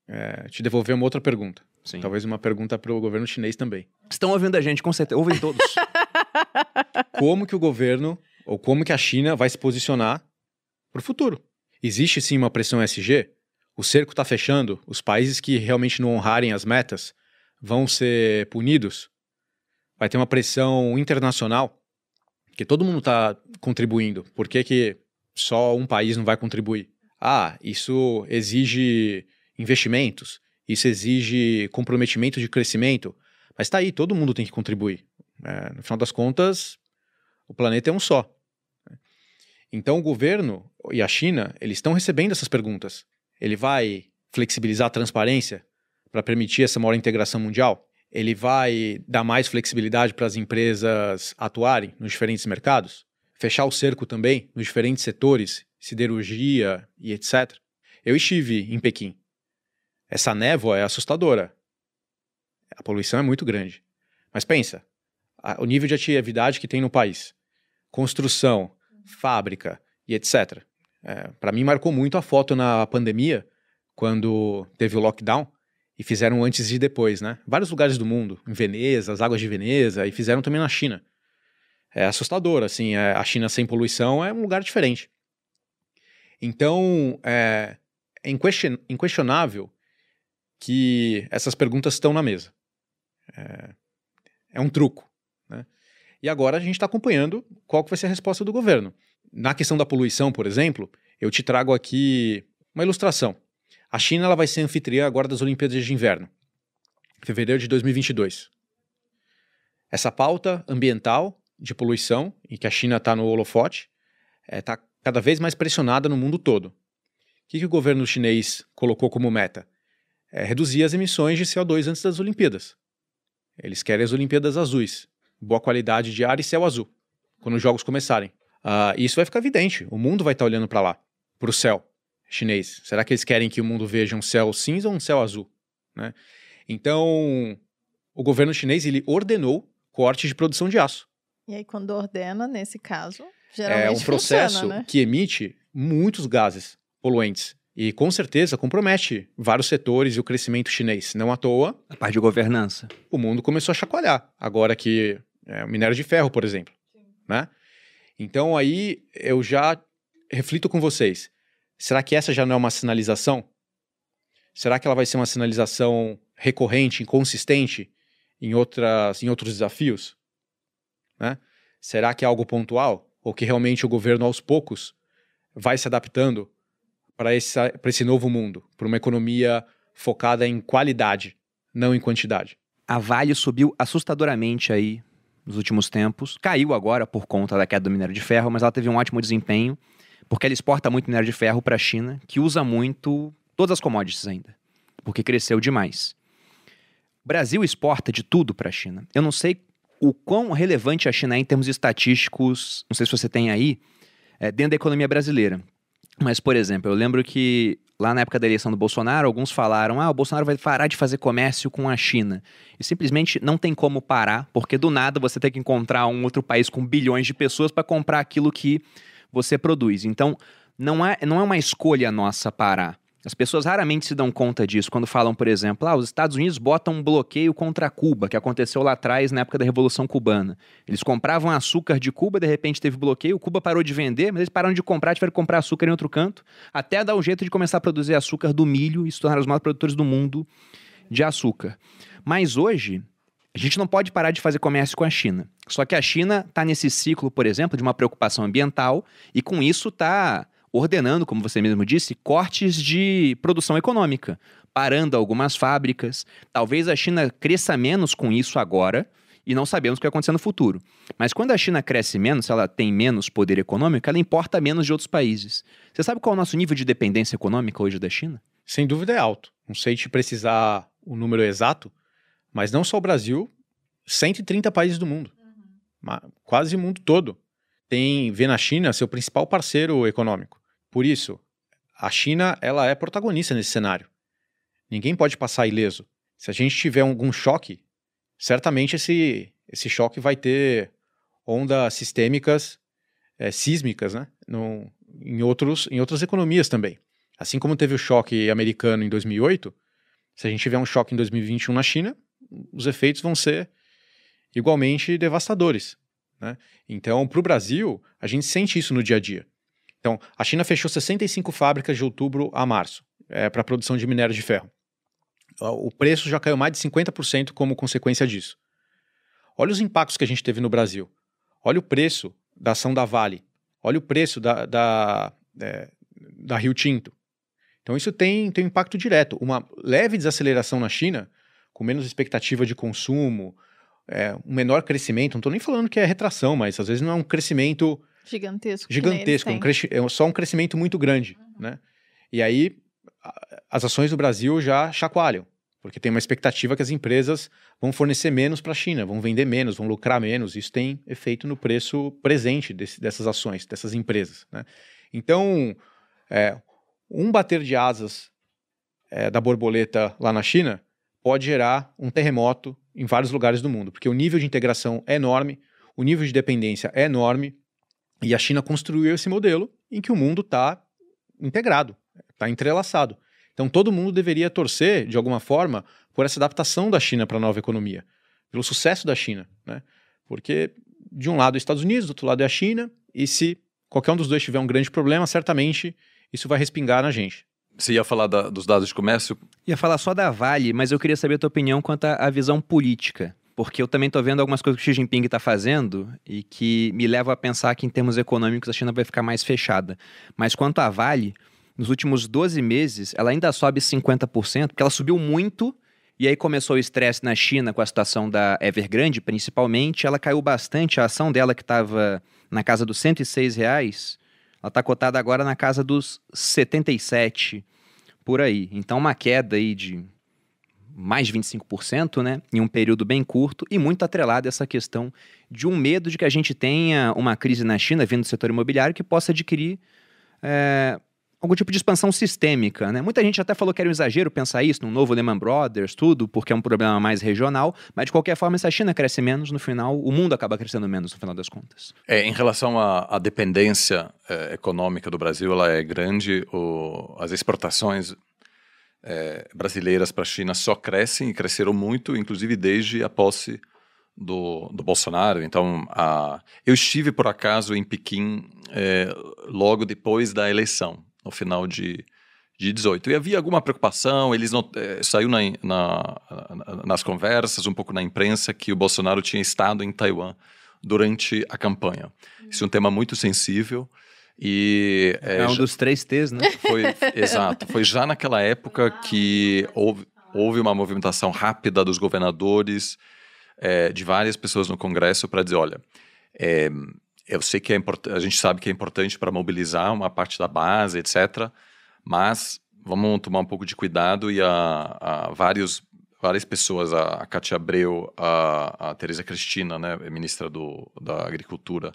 é, te devolver uma outra pergunta. Sim. Talvez uma pergunta para o governo chinês também. Estão ouvindo a gente, com certeza, ouvem todos. Como que o governo, ou como que a China vai se posicionar para o futuro? Existe sim uma pressão SG? O cerco está fechando? Os países que realmente não honrarem as metas vão ser punidos? Vai ter uma pressão internacional? Que todo mundo está contribuindo. Por que, que só um país não vai contribuir. Ah, isso exige investimentos, isso exige comprometimento de crescimento. Mas está aí, todo mundo tem que contribuir. É, no final das contas, o planeta é um só. Então o governo e a China, eles estão recebendo essas perguntas. Ele vai flexibilizar a transparência para permitir essa maior integração mundial? Ele vai dar mais flexibilidade para as empresas atuarem nos diferentes mercados? Fechar o cerco também nos diferentes setores, siderurgia e etc. Eu estive em Pequim. Essa névoa é assustadora. A poluição é muito grande. Mas pensa, a, o nível de atividade que tem no país, construção, fábrica e etc. É, Para mim marcou muito a foto na pandemia, quando teve o lockdown, e fizeram antes e depois, né? Vários lugares do mundo, em Veneza, as águas de Veneza, e fizeram também na China. É assustador, assim, é, a China sem poluição é um lugar diferente. Então, é, é inquestion, inquestionável que essas perguntas estão na mesa. É, é um truco. Né? E agora a gente está acompanhando qual que vai ser a resposta do governo. Na questão da poluição, por exemplo, eu te trago aqui uma ilustração. A China ela vai ser anfitriã agora das Olimpíadas de Inverno, fevereiro de 2022. Essa pauta ambiental de poluição, em que a China está no holofote, está é, cada vez mais pressionada no mundo todo. O que, que o governo chinês colocou como meta? É reduzir as emissões de CO2 antes das Olimpíadas. Eles querem as Olimpíadas azuis, boa qualidade de ar e céu azul, quando os jogos começarem. Uh, isso vai ficar evidente. O mundo vai estar tá olhando para lá, para o céu chinês. Será que eles querem que o mundo veja um céu cinza ou um céu azul? Né? Então, o governo chinês ele ordenou cortes de produção de aço. E aí, quando ordena, nesse caso, geralmente É um processo funciona, né? que emite muitos gases poluentes. E com certeza compromete vários setores e o crescimento chinês. Não à toa. A parte de governança. O mundo começou a chacoalhar. Agora que é, o minério de ferro, por exemplo. Né? Então aí eu já reflito com vocês. Será que essa já não é uma sinalização? Será que ela vai ser uma sinalização recorrente, inconsistente em, outras, em outros desafios? Né? Será que é algo pontual? Ou que realmente o governo, aos poucos, vai se adaptando para esse, esse novo mundo, para uma economia focada em qualidade, não em quantidade? A Vale subiu assustadoramente aí nos últimos tempos. Caiu agora por conta da queda do minério de ferro, mas ela teve um ótimo desempenho, porque ela exporta muito minério de ferro para a China, que usa muito todas as commodities ainda, porque cresceu demais. O Brasil exporta de tudo para a China. Eu não sei o quão relevante a China é em termos estatísticos, não sei se você tem aí, é, dentro da economia brasileira. Mas, por exemplo, eu lembro que lá na época da eleição do Bolsonaro, alguns falaram: ah, o Bolsonaro vai parar de fazer comércio com a China. E simplesmente não tem como parar, porque do nada você tem que encontrar um outro país com bilhões de pessoas para comprar aquilo que você produz. Então, não é, não é uma escolha nossa parar. As pessoas raramente se dão conta disso quando falam, por exemplo, ah, os Estados Unidos botam um bloqueio contra Cuba, que aconteceu lá atrás na época da Revolução Cubana. Eles compravam açúcar de Cuba, de repente teve bloqueio, Cuba parou de vender, mas eles pararam de comprar, tiveram que comprar açúcar em outro canto, até dar um jeito de começar a produzir açúcar do milho e se tornar os maiores produtores do mundo de açúcar. Mas hoje, a gente não pode parar de fazer comércio com a China. Só que a China está nesse ciclo, por exemplo, de uma preocupação ambiental e com isso está ordenando, como você mesmo disse, cortes de produção econômica, parando algumas fábricas. Talvez a China cresça menos com isso agora e não sabemos o que vai acontecer no futuro. Mas quando a China cresce menos, ela tem menos poder econômico, ela importa menos de outros países. Você sabe qual é o nosso nível de dependência econômica hoje da China? Sem dúvida é alto. Não sei te precisar o número exato, mas não só o Brasil, 130 países do mundo. Uhum. Quase o mundo todo tem vê na China seu principal parceiro econômico. Por isso, a China ela é protagonista nesse cenário. Ninguém pode passar ileso. Se a gente tiver algum choque, certamente esse, esse choque vai ter ondas sistêmicas é, sísmicas né? No, em, outros, em outras economias também. Assim como teve o choque americano em 2008, se a gente tiver um choque em 2021 na China, os efeitos vão ser igualmente devastadores. Né? Então, para o Brasil, a gente sente isso no dia a dia. Então, a China fechou 65 fábricas de outubro a março é, para a produção de minério de ferro. O preço já caiu mais de 50% como consequência disso. Olha os impactos que a gente teve no Brasil. Olha o preço da ação da Vale. Olha o preço da, da, é, da Rio Tinto. Então isso tem, tem um impacto direto. Uma leve desaceleração na China, com menos expectativa de consumo, é, um menor crescimento, não estou nem falando que é retração, mas às vezes não é um crescimento Gigantesco. gigantesco, um cresci- é só um crescimento muito grande, né? E aí as ações do Brasil já chacoalham, porque tem uma expectativa que as empresas vão fornecer menos para a China, vão vender menos, vão lucrar menos. Isso tem efeito no preço presente desse- dessas ações, dessas empresas, né? Então, é, um bater de asas é, da borboleta lá na China pode gerar um terremoto em vários lugares do mundo, porque o nível de integração é enorme, o nível de dependência é enorme, e a China construiu esse modelo em que o mundo está integrado, está entrelaçado. Então todo mundo deveria torcer, de alguma forma, por essa adaptação da China para a nova economia, pelo sucesso da China. Né? Porque, de um lado, é os Estados Unidos, do outro lado é a China, e se qualquer um dos dois tiver um grande problema, certamente isso vai respingar na gente. Você ia falar da- dos dados de comércio? Ia falar só da Vale, mas eu queria saber a tua opinião quanto à visão política. Porque eu também tô vendo algumas coisas que o Xi Jinping está fazendo e que me levam a pensar que, em termos econômicos, a China vai ficar mais fechada. Mas quanto à Vale, nos últimos 12 meses, ela ainda sobe 50%, porque ela subiu muito e aí começou o estresse na China com a situação da Evergrande, principalmente. Ela caiu bastante, a ação dela que estava na casa dos 106 reais, ela está cotada agora na casa dos 77 por aí. Então, uma queda aí de mais de 25%, né, em um período bem curto e muito atrelada a essa questão de um medo de que a gente tenha uma crise na China vindo do setor imobiliário que possa adquirir é, algum tipo de expansão sistêmica, né? Muita gente até falou que era um exagero pensar isso num novo Lehman Brothers, tudo, porque é um problema mais regional, mas de qualquer forma, se a China cresce menos, no final, o mundo acaba crescendo menos, no final das contas. É, em relação à, à dependência eh, econômica do Brasil, ela é grande. O- as exportações eh, brasileiras para a China só crescem e cresceram muito, inclusive desde a posse do, do Bolsonaro. Então, a, eu estive por acaso em Pequim eh, logo depois da eleição, no final de de 18. E havia alguma preocupação, eles não, eh, saiu na, na- na- nas conversas, um pouco na imprensa, que o Bolsonaro tinha estado em Taiwan durante a campanha. Isso é um tema muito sensível e eh, É, um já- dos três T's, né? foi exato. Foi já naquela época que houve, houve uma movimentação rápida dos governadores, eh, de várias pessoas no Congresso para dizer, olha, eh, eu sei que é a gente sabe que é importante para mobilizar uma parte da base, etc. Mas vamos tomar um pouco de cuidado e a, a vários várias pessoas, a, a Cátia Abreu, a, a Tereza Cristina, né, ministra do, da Agricultura,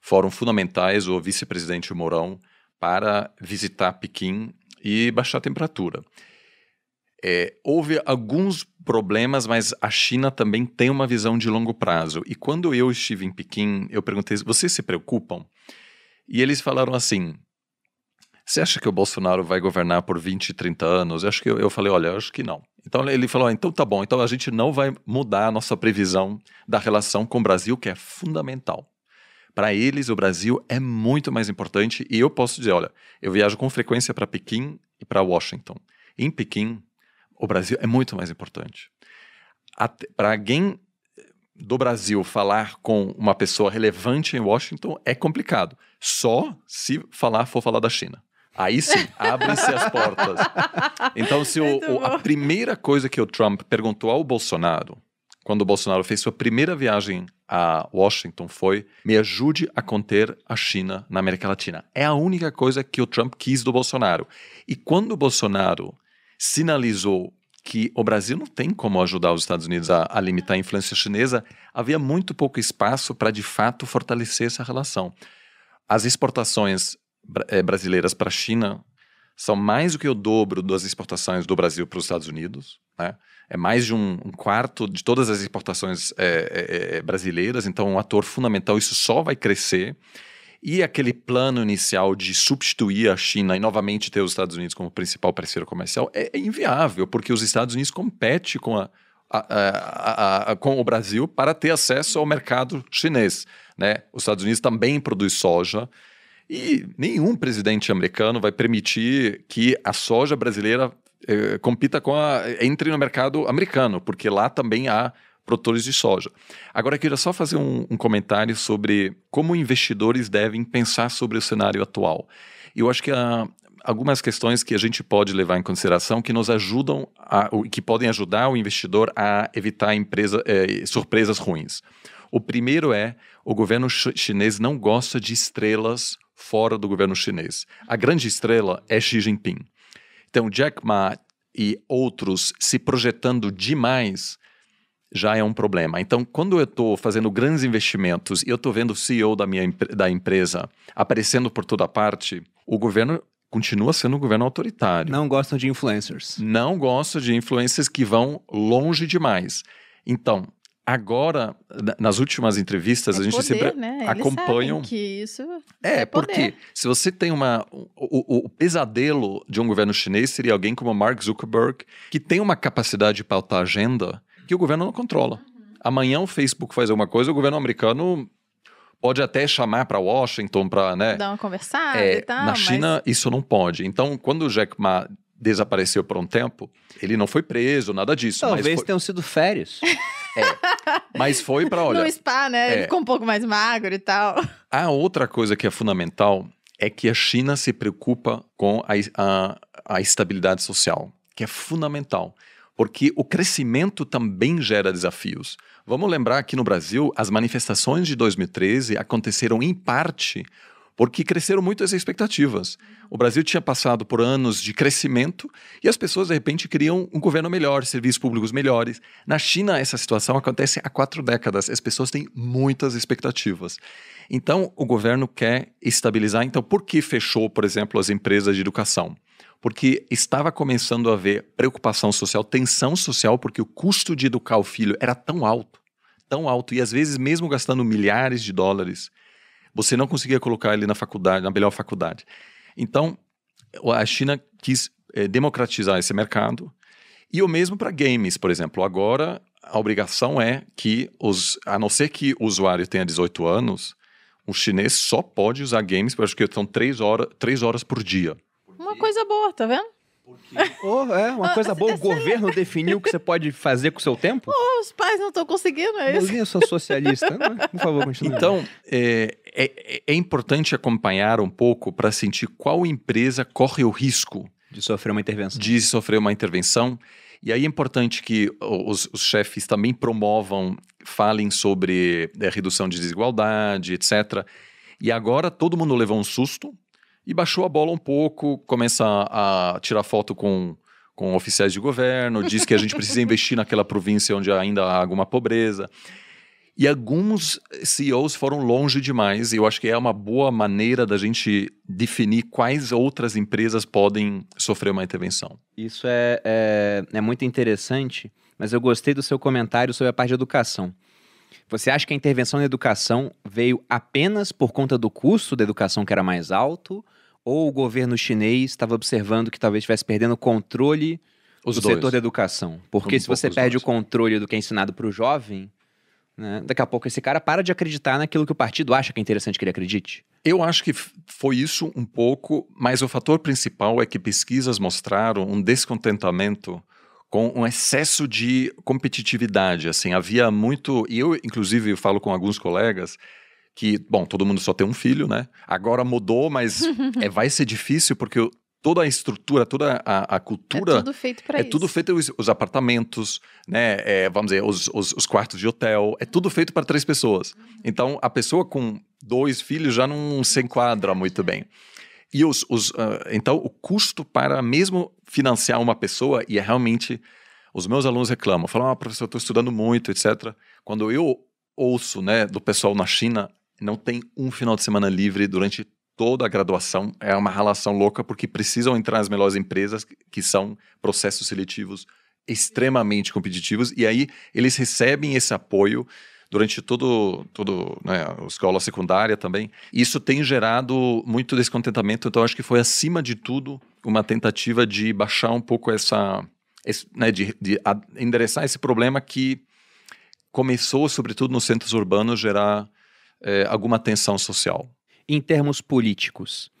foram fundamentais, o vice-presidente Mourão, para visitar Pequim e baixar a temperatura. É, houve alguns problemas, mas a China também tem uma visão de longo prazo. E quando eu estive em Pequim, eu perguntei: vocês se preocupam? E eles falaram assim: você acha que o Bolsonaro vai governar por 20, 30 anos? Eu acho que eu, eu falei: olha, eu acho que não. Então ele falou: então tá bom, então a gente não vai mudar a nossa previsão da relação com o Brasil, que é fundamental. Para eles, o Brasil é muito mais importante e eu posso dizer: olha, eu viajo com frequência para Pequim e para Washington. Em Pequim, o Brasil é muito mais importante. Para alguém do Brasil falar com uma pessoa relevante em Washington é complicado. Só se falar for falar da China. Aí sim, abrem-se as portas. Então, se o, o- a primeira coisa que o Trump perguntou ao Bolsonaro, quando o Bolsonaro fez sua primeira viagem a Washington, foi: me ajude a conter a China na América Latina. É a única coisa que o Trump quis do Bolsonaro. E quando o Bolsonaro sinalizou que o Brasil não tem como ajudar os Estados Unidos a, a limitar a influência chinesa, havia muito pouco espaço para de fato fortalecer essa relação. As exportações eh, brasileiras para a China são mais do que o dobro das exportações do Brasil para os Estados Unidos. Né? É mais de um, um quarto de todas as exportações eh, eh, brasileiras, então um ator fundamental. Isso só vai crescer. E aquele plano inicial de substituir a China e novamente ter os Estados Unidos como principal parceiro comercial é, é inviável, porque os Estados Unidos competem com, a, a- a- com o Brasil para ter acesso ao mercado chinês. Né? Os Estados Unidos também produz soja e nenhum presidente americano vai permitir que a soja brasileira eh, compita com a entre no mercado americano, porque lá também há produtores de soja. Agora, eu queria só fazer um, um comentário sobre como investidores devem pensar sobre o cenário atual. Eu acho que algumas questões que a gente pode levar em consideração que nos ajudam, a, que podem ajudar o investidor a evitar empresa, eh, surpresas ruins. O primeiro é o governo chinês não gosta de estrelas fora do governo chinês. A grande estrela é Xi Jinping. Então, Jack Ma e outros se projetando demais já é um problema. Então, quando eu estou fazendo grandes investimentos e eu estou vendo o CEO da minha da empresa aparecendo por toda parte, o governo continua sendo um governo autoritário. Não gostam de influencers. Não gosta de influencers que vão longe demais. Então, agora, nas últimas entrevistas, é a gente poder, sempre né? acompanha. que isso É, é porque poder. se você tem uma. O, o- o pesadelo de um governo chinês seria alguém como Mark Zuckerberg, que tem uma capacidade de pautar agenda que o governo não controla. Amanhã o Facebook faz alguma coisa, o governo americano pode até chamar para Washington para, né? Dar uma conversada É, e tal. na mas China, isso não pode. Então, quando o Jack Ma desapareceu por um tempo, ele não foi preso, nada disso. Talvez mas foi, tenham sido férias. mas foi para, olha, no spa, né? é. Ele ficou um pouco mais magro e tal. A outra coisa que é fundamental é que a China se preocupa com a, a, a estabilidade social, que é fundamental, porque o crescimento também gera desafios. Vamos lembrar que no Brasil, as manifestações de 2013 aconteceram em parte porque cresceram muito as expectativas. O Brasil tinha passado por anos de crescimento e as pessoas, de repente, queriam um governo melhor, serviços públicos melhores. Na China, essa situação acontece há quatro décadas. As pessoas têm muitas expectativas. Então, o governo quer estabilizar. Então, por que fechou, por exemplo, as empresas de educação? Porque estava começando a haver preocupação social, tensão social, porque o custo de educar o filho era tão alto, tão alto, e às vezes, mesmo gastando milhares de dólares, você não conseguia colocar ele na faculdade, na melhor faculdade. Então, a China quis eh, democratizar esse mercado. E o mesmo para games, por exemplo. Agora, a obrigação é que, os, a não ser que o usuário tenha 18 anos, o chinês só pode usar games, eu acho que são três horas, três horas por dia. Uma coisa boa, tá vendo? Oh, é, uma coisa boa. O governo definiu o que você pode fazer com o seu tempo? Os pais não estão conseguindo, é isso. Eu sou socialista. Não, Por favor, continue. Então, é, é, é importante acompanhar um pouco para sentir qual empresa corre o risco De sofrer uma intervenção. de sofrer uma intervenção. E aí é importante que os, os chefes também promovam, falem sobre eh, redução de desigualdade, etc. E agora todo mundo levou um susto e baixou a bola um pouco, começa a, a tirar foto com, com oficiais de governo, diz que a gente precisa investir naquela província onde ainda há alguma pobreza. E alguns CEOs foram longe demais, e eu acho que é uma boa maneira da gente definir quais outras empresas podem sofrer uma intervenção. Isso é, é, é muito interessante, mas eu gostei do seu comentário sobre a parte de educação. Você acha que a intervenção na educação veio apenas por conta do custo da educação que era mais alto? Ou o governo chinês estava observando que talvez estivesse perdendo o controle Os do dois. setor da educação? Porque Um se você perde dois. o controle do que é ensinado para o jovem, né, daqui a pouco esse cara para de acreditar naquilo que o partido acha que é interessante que ele acredite. Eu acho que foi isso um pouco, mas o fator principal é que pesquisas mostraram um descontentamento com um excesso de competitividade. Assim, havia muito. E eu, inclusive, eu falo com alguns colegas que, bom, todo mundo só tem um filho, né? Agora mudou, mas é, vai ser difícil porque o- toda a estrutura, toda a, a É cultura. tudo feito pra É isso. tudo feito os, os apartamentos, né? É, vamos dizer, os, os, os quartos de hotel. É tudo feito para três pessoas. Então, a pessoa com dois filhos já não se enquadra muito bem. E os, os, ah, então, o custo para mesmo financiar uma pessoa, e é realmente. Os meus alunos reclamam, falam, ah, professor, eu estou estudando muito, etc. Quando eu ouço né, do pessoal na China, não tem um final de semana livre durante toda a graduação. É uma relação louca, porque precisam entrar as melhores empresas, que são processos seletivos extremamente competitivos, e aí eles recebem esse apoio durante todo, todo né, a escola secundária também. Isso tem gerado muito descontentamento, então acho que foi, acima de tudo, uma tentativa de baixar um pouco essa... esse- né, de, de endereçar esse problema que começou, sobretudo nos centros urbanos, gerar eh, alguma tensão social. Em termos políticos,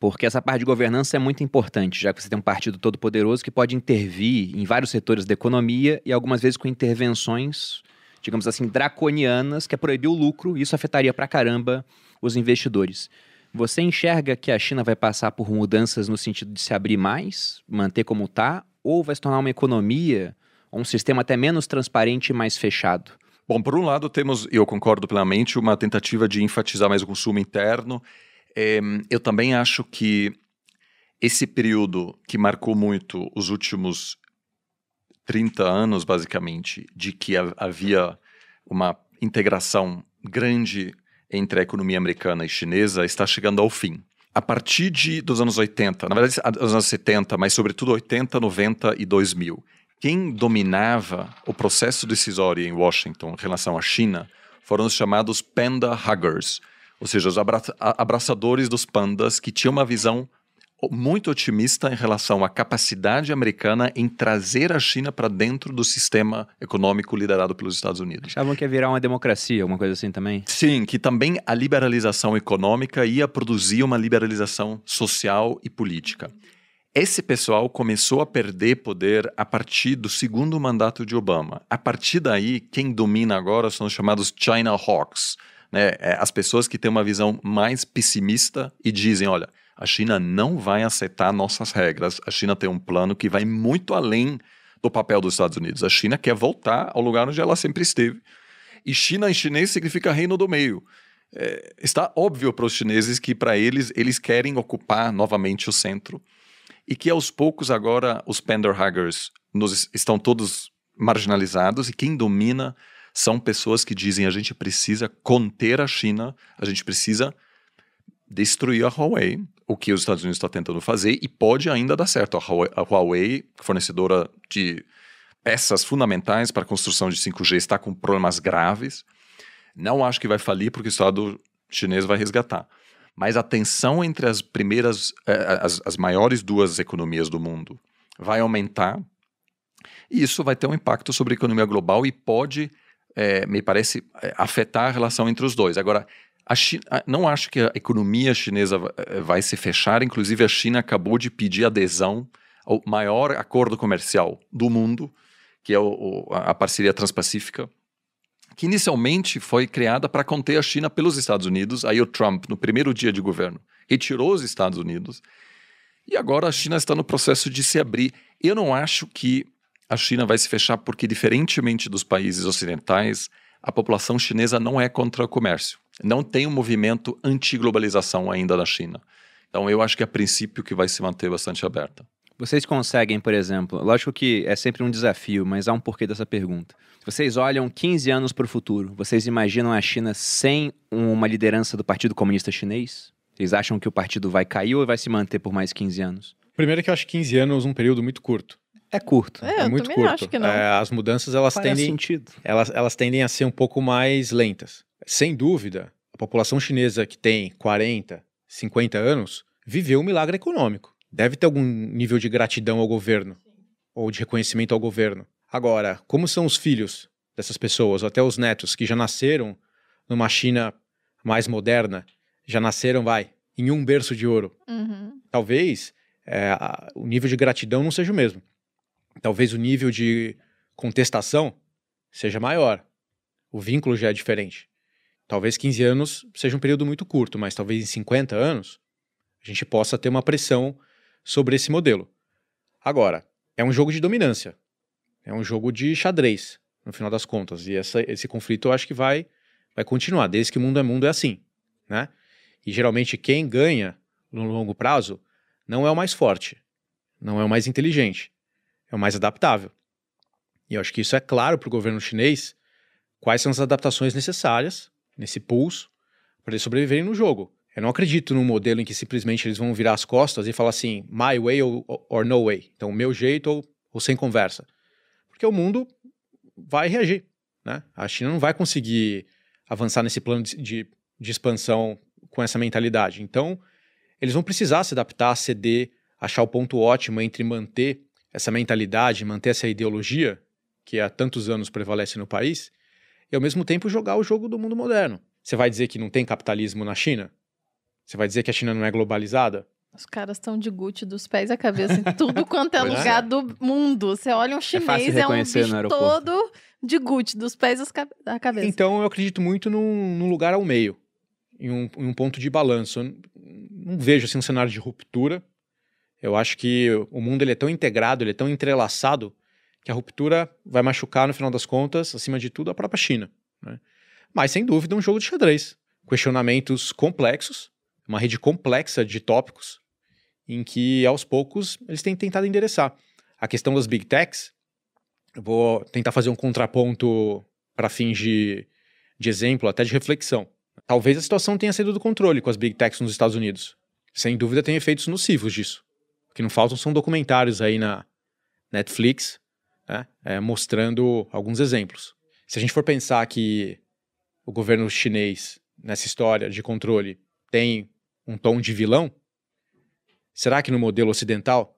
Porque essa parte de governança é muito importante, já que você tem um partido todo poderoso que pode intervir em vários setores da economia e algumas vezes com intervenções, digamos assim, draconianas, que é proibir o lucro, e isso afetaria pra caramba os investidores. Você enxerga que a China vai passar por mudanças no sentido de se abrir mais, manter como está, ou vai se tornar uma economia, ou um sistema até menos transparente e mais fechado? Bom, por um lado temos, eu concordo plenamente, uma tentativa de enfatizar mais o consumo interno. É, eu também acho que esse período que marcou muito os últimos 30 anos, basicamente, de que havia uma integração grande entre a economia americana e chinesa, está chegando ao fim. A partir de, dos anos 80, na verdade, dos anos 70, mas sobretudo 80, 90 e 2000, quem dominava o processo decisório em Washington em relação à China foram os chamados panda huggers, ou seja, os abra abraçadores dos pandas que tinham uma visão muito otimista em relação à capacidade americana em trazer a China para dentro do sistema econômico liderado pelos Estados Unidos. Achavam que ia virar uma democracia, alguma coisa assim também? Sim, que também a liberalização econômica ia produzir uma liberalização social e política. Esse pessoal começou a perder poder a partir do segundo mandato de Obama. A partir daí, quem domina agora são os chamados China Hawks, né? É, as pessoas que têm uma visão mais pessimista e dizem: olha, a China não vai aceitar nossas regras. A China tem um plano que vai muito além do papel dos Estados Unidos. A China quer voltar ao lugar onde ela sempre esteve. E China em chinês significa reino do meio. É, está óbvio para os chineses que, para eles, eles querem ocupar novamente o centro e que aos poucos agora os panderhuggers nos, estão todos marginalizados e quem domina são pessoas que dizem a gente precisa conter a China, a gente precisa destruir a Huawei, o que os Estados Unidos estão tentando fazer e pode ainda dar certo. A Huawei fornecedora de peças fundamentais para a construção de 5G, está com problemas graves. Não acho que vai falir porque o Estado chinês vai resgatar. Mas a tensão entre as primeiras, eh, as, as maiores duas economias do mundo vai aumentar e isso vai ter um impacto sobre a economia global e pode, é, me parece, eh, afetar a relação entre os dois. Agora, China, não acho que a economia chinesa vai se fechar, inclusive a China acabou de pedir adesão ao maior acordo comercial do mundo, que é o, a parceria transpacífica, que inicialmente foi criada para conter a China pelos Estados Unidos. Aí o Trump, no primeiro dia de governo, retirou os Estados Unidos. E agora a China está no processo de se abrir. Eu não acho que a China vai se fechar porque, diferentemente dos países ocidentais, a população chinesa não é contra o comércio. Não tem um movimento anti-globalização ainda na China. Então eu acho que a princípio que vai se manter bastante aberta. Vocês conseguem, por exemplo, lógico que é sempre um desafio, mas há um porquê dessa pergunta. Vocês olham 15 anos para o futuro, vocês imaginam a China sem uma liderança do Partido Comunista Chinês? Vocês acham que o partido vai cair ou vai se manter por mais 15 anos? Primeiro que eu acho 15 anos um período muito curto. É curto. É, É, eu muito curto. acho que não. É, as mudanças elas Faz tendem, sentido. elas, elas tendem a ser um pouco mais lentas. Sem dúvida, a população chinesa que tem 40, 50 anos viveu um milagre econômico. Deve ter algum nível de gratidão ao governo ou de reconhecimento ao governo. Agora, como são os filhos dessas pessoas, ou até os netos que já nasceram numa China mais moderna, já nasceram, vai, em um berço de ouro, Uhum. talvez é, o nível de gratidão não seja o mesmo. Talvez o nível de contestação seja maior. O vínculo já é diferente. Talvez 15 anos seja um período muito curto, mas talvez em 50 anos a gente possa ter uma pressão sobre esse modelo. Agora, é um jogo de dominância. É um jogo de xadrez, no final das contas. E essa- esse conflito eu acho que vai, vai continuar. Desde que o mundo é mundo é assim. Né? E geralmente quem ganha no longo prazo não é o mais forte, não é o mais inteligente, é o mais adaptável. E eu acho que isso é claro para o governo chinês quais são as adaptações necessárias nesse pulso para eles sobreviverem no jogo. Eu não acredito num modelo em que simplesmente eles vão virar as costas e falar assim, my way or, or no way. Então, meu jeito ou, ou sem conversa. Porque o mundo vai reagir. Né? A China não vai conseguir avançar nesse plano de, de, de expansão com essa mentalidade. Então, eles vão precisar se adaptar, ceder, achar o ponto ótimo entre manter essa mentalidade, manter essa ideologia que há tantos anos prevalece no país, e ao mesmo tempo jogar o jogo do mundo moderno. Você vai dizer que não tem capitalismo na China? Você vai dizer que a China não é globalizada? Os caras estão de Gucci dos pés à cabeça em tudo quanto é Pois é. lugar do mundo. Você olha um fácil chinês, é, um reconhecer no bicho todo de Gucci, dos pés à cabeça. Então eu acredito muito num, num lugar ao meio, em um, em um ponto de balanço. Eu não vejo assim um cenário de ruptura. Eu acho que o mundo ele é tão integrado, ele é tão entrelaçado que a ruptura vai machucar no final das contas, acima de tudo, a própria China. né? Mas sem dúvida um jogo de xadrez, questionamentos complexos, uma rede complexa de tópicos, em que aos poucos eles têm tentado endereçar. A questão das big techs, eu vou tentar fazer um contraponto para fins de, de exemplo, até de reflexão. Talvez a situação tenha sido do controle com as big techs nos Estados Unidos. Sem dúvida tem efeitos nocivos disso. O que não faltam são documentários aí na Netflix, né, é, mostrando alguns exemplos. Se a gente for pensar que o governo chinês, nessa história de controle, tem um tom de vilão, será que no modelo ocidental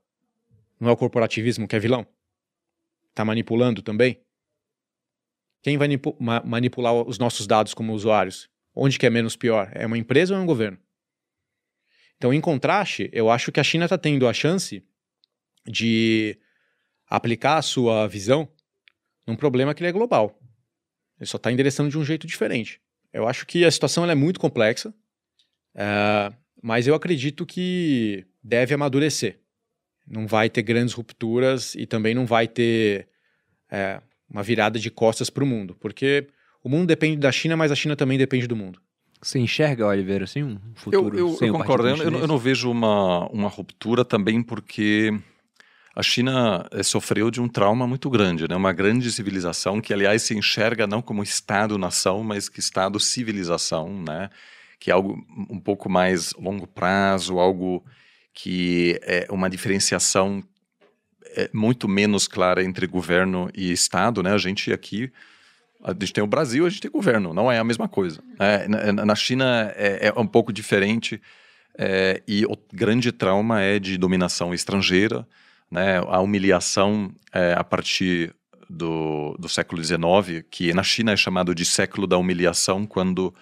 não é o corporativismo que é vilão? Está manipulando também? Quem vai ma- manipular os nossos dados como usuários? Onde que é menos pior? É uma empresa ou é um governo? Então, em contraste, eu acho que a China está tendo a chance de aplicar a sua visão num problema que é global. Ele só está endereçando de um jeito diferente. Eu acho que a situação é muito complexa, eh, mas eu acredito que deve amadurecer. Não vai ter grandes rupturas e também não vai ter eh, uma virada de costas para o mundo, porque o mundo depende da China, mas a China também depende do mundo. Você enxerga, Oliveira, assim, um Eu, futuro eu, sem eu concordo. Eu, eu não- eu vejo uma, uma ruptura também porque a China eh, sofreu de um trauma muito grande, né? Uma grande civilização que, aliás, se enxerga não como Estado-nação, mas que Estado-civilização, né? Que é algo um pouco mais longo prazo, algo que é uma diferenciação é, muito menos clara entre governo e Estado, né? A gente aqui a gente tem o Brasil, a gente tem governo, não é a mesma coisa. É, na, na China é, é um pouco diferente é, e o grande trauma é de dominação estrangeira, né? A humilhação é, a partir do, do século XIX, que na China é chamado de século da humilhação, quando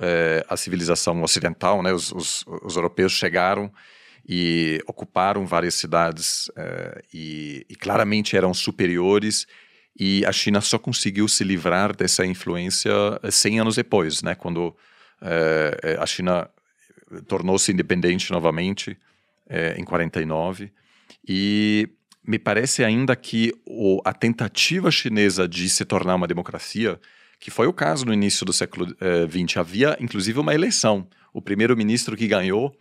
é, a civilização ocidental, né? Os, os, os europeus chegaram e ocuparam várias cidades é, e, e claramente eram superiores e a China só conseguiu se livrar dessa influência eh, 100 anos depois, né? Quando eh, eh, a China tornou-se independente novamente eh, em 49 e me parece ainda que o, a tentativa chinesa de se tornar uma democracia, que foi o caso no início do século XX, havia inclusive uma eleição. O primeiro-ministro que ganhou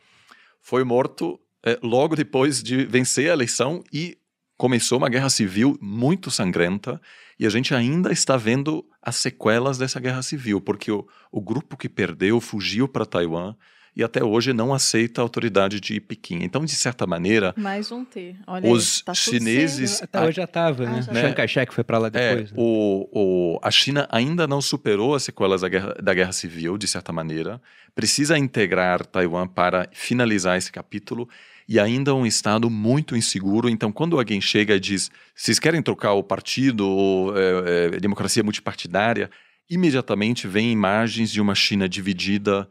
foi morto eh, logo depois de vencer a eleição e começou uma guerra civil muito sangrenta e a gente ainda está vendo as sequelas dessa guerra civil, porque o, o grupo que perdeu fugiu para Taiwan e até hoje não aceita a autoridade de Pequim. Então, de certa maneira, Mais um T. Olha os aí, tá chineses- Até hoje já estava, Ah, né? já. Chiang Kai-shek foi para lá é, depois. né? o, o, a China ainda não superou as sequelas da guerra, da guerra civil, de certa maneira, precisa integrar Taiwan para finalizar esse capítulo e ainda é um estado muito inseguro. Então, quando alguém chega e diz, vocês querem trocar o partido, ou, é, é, democracia multipartidária, imediatamente vem imagens de uma China dividida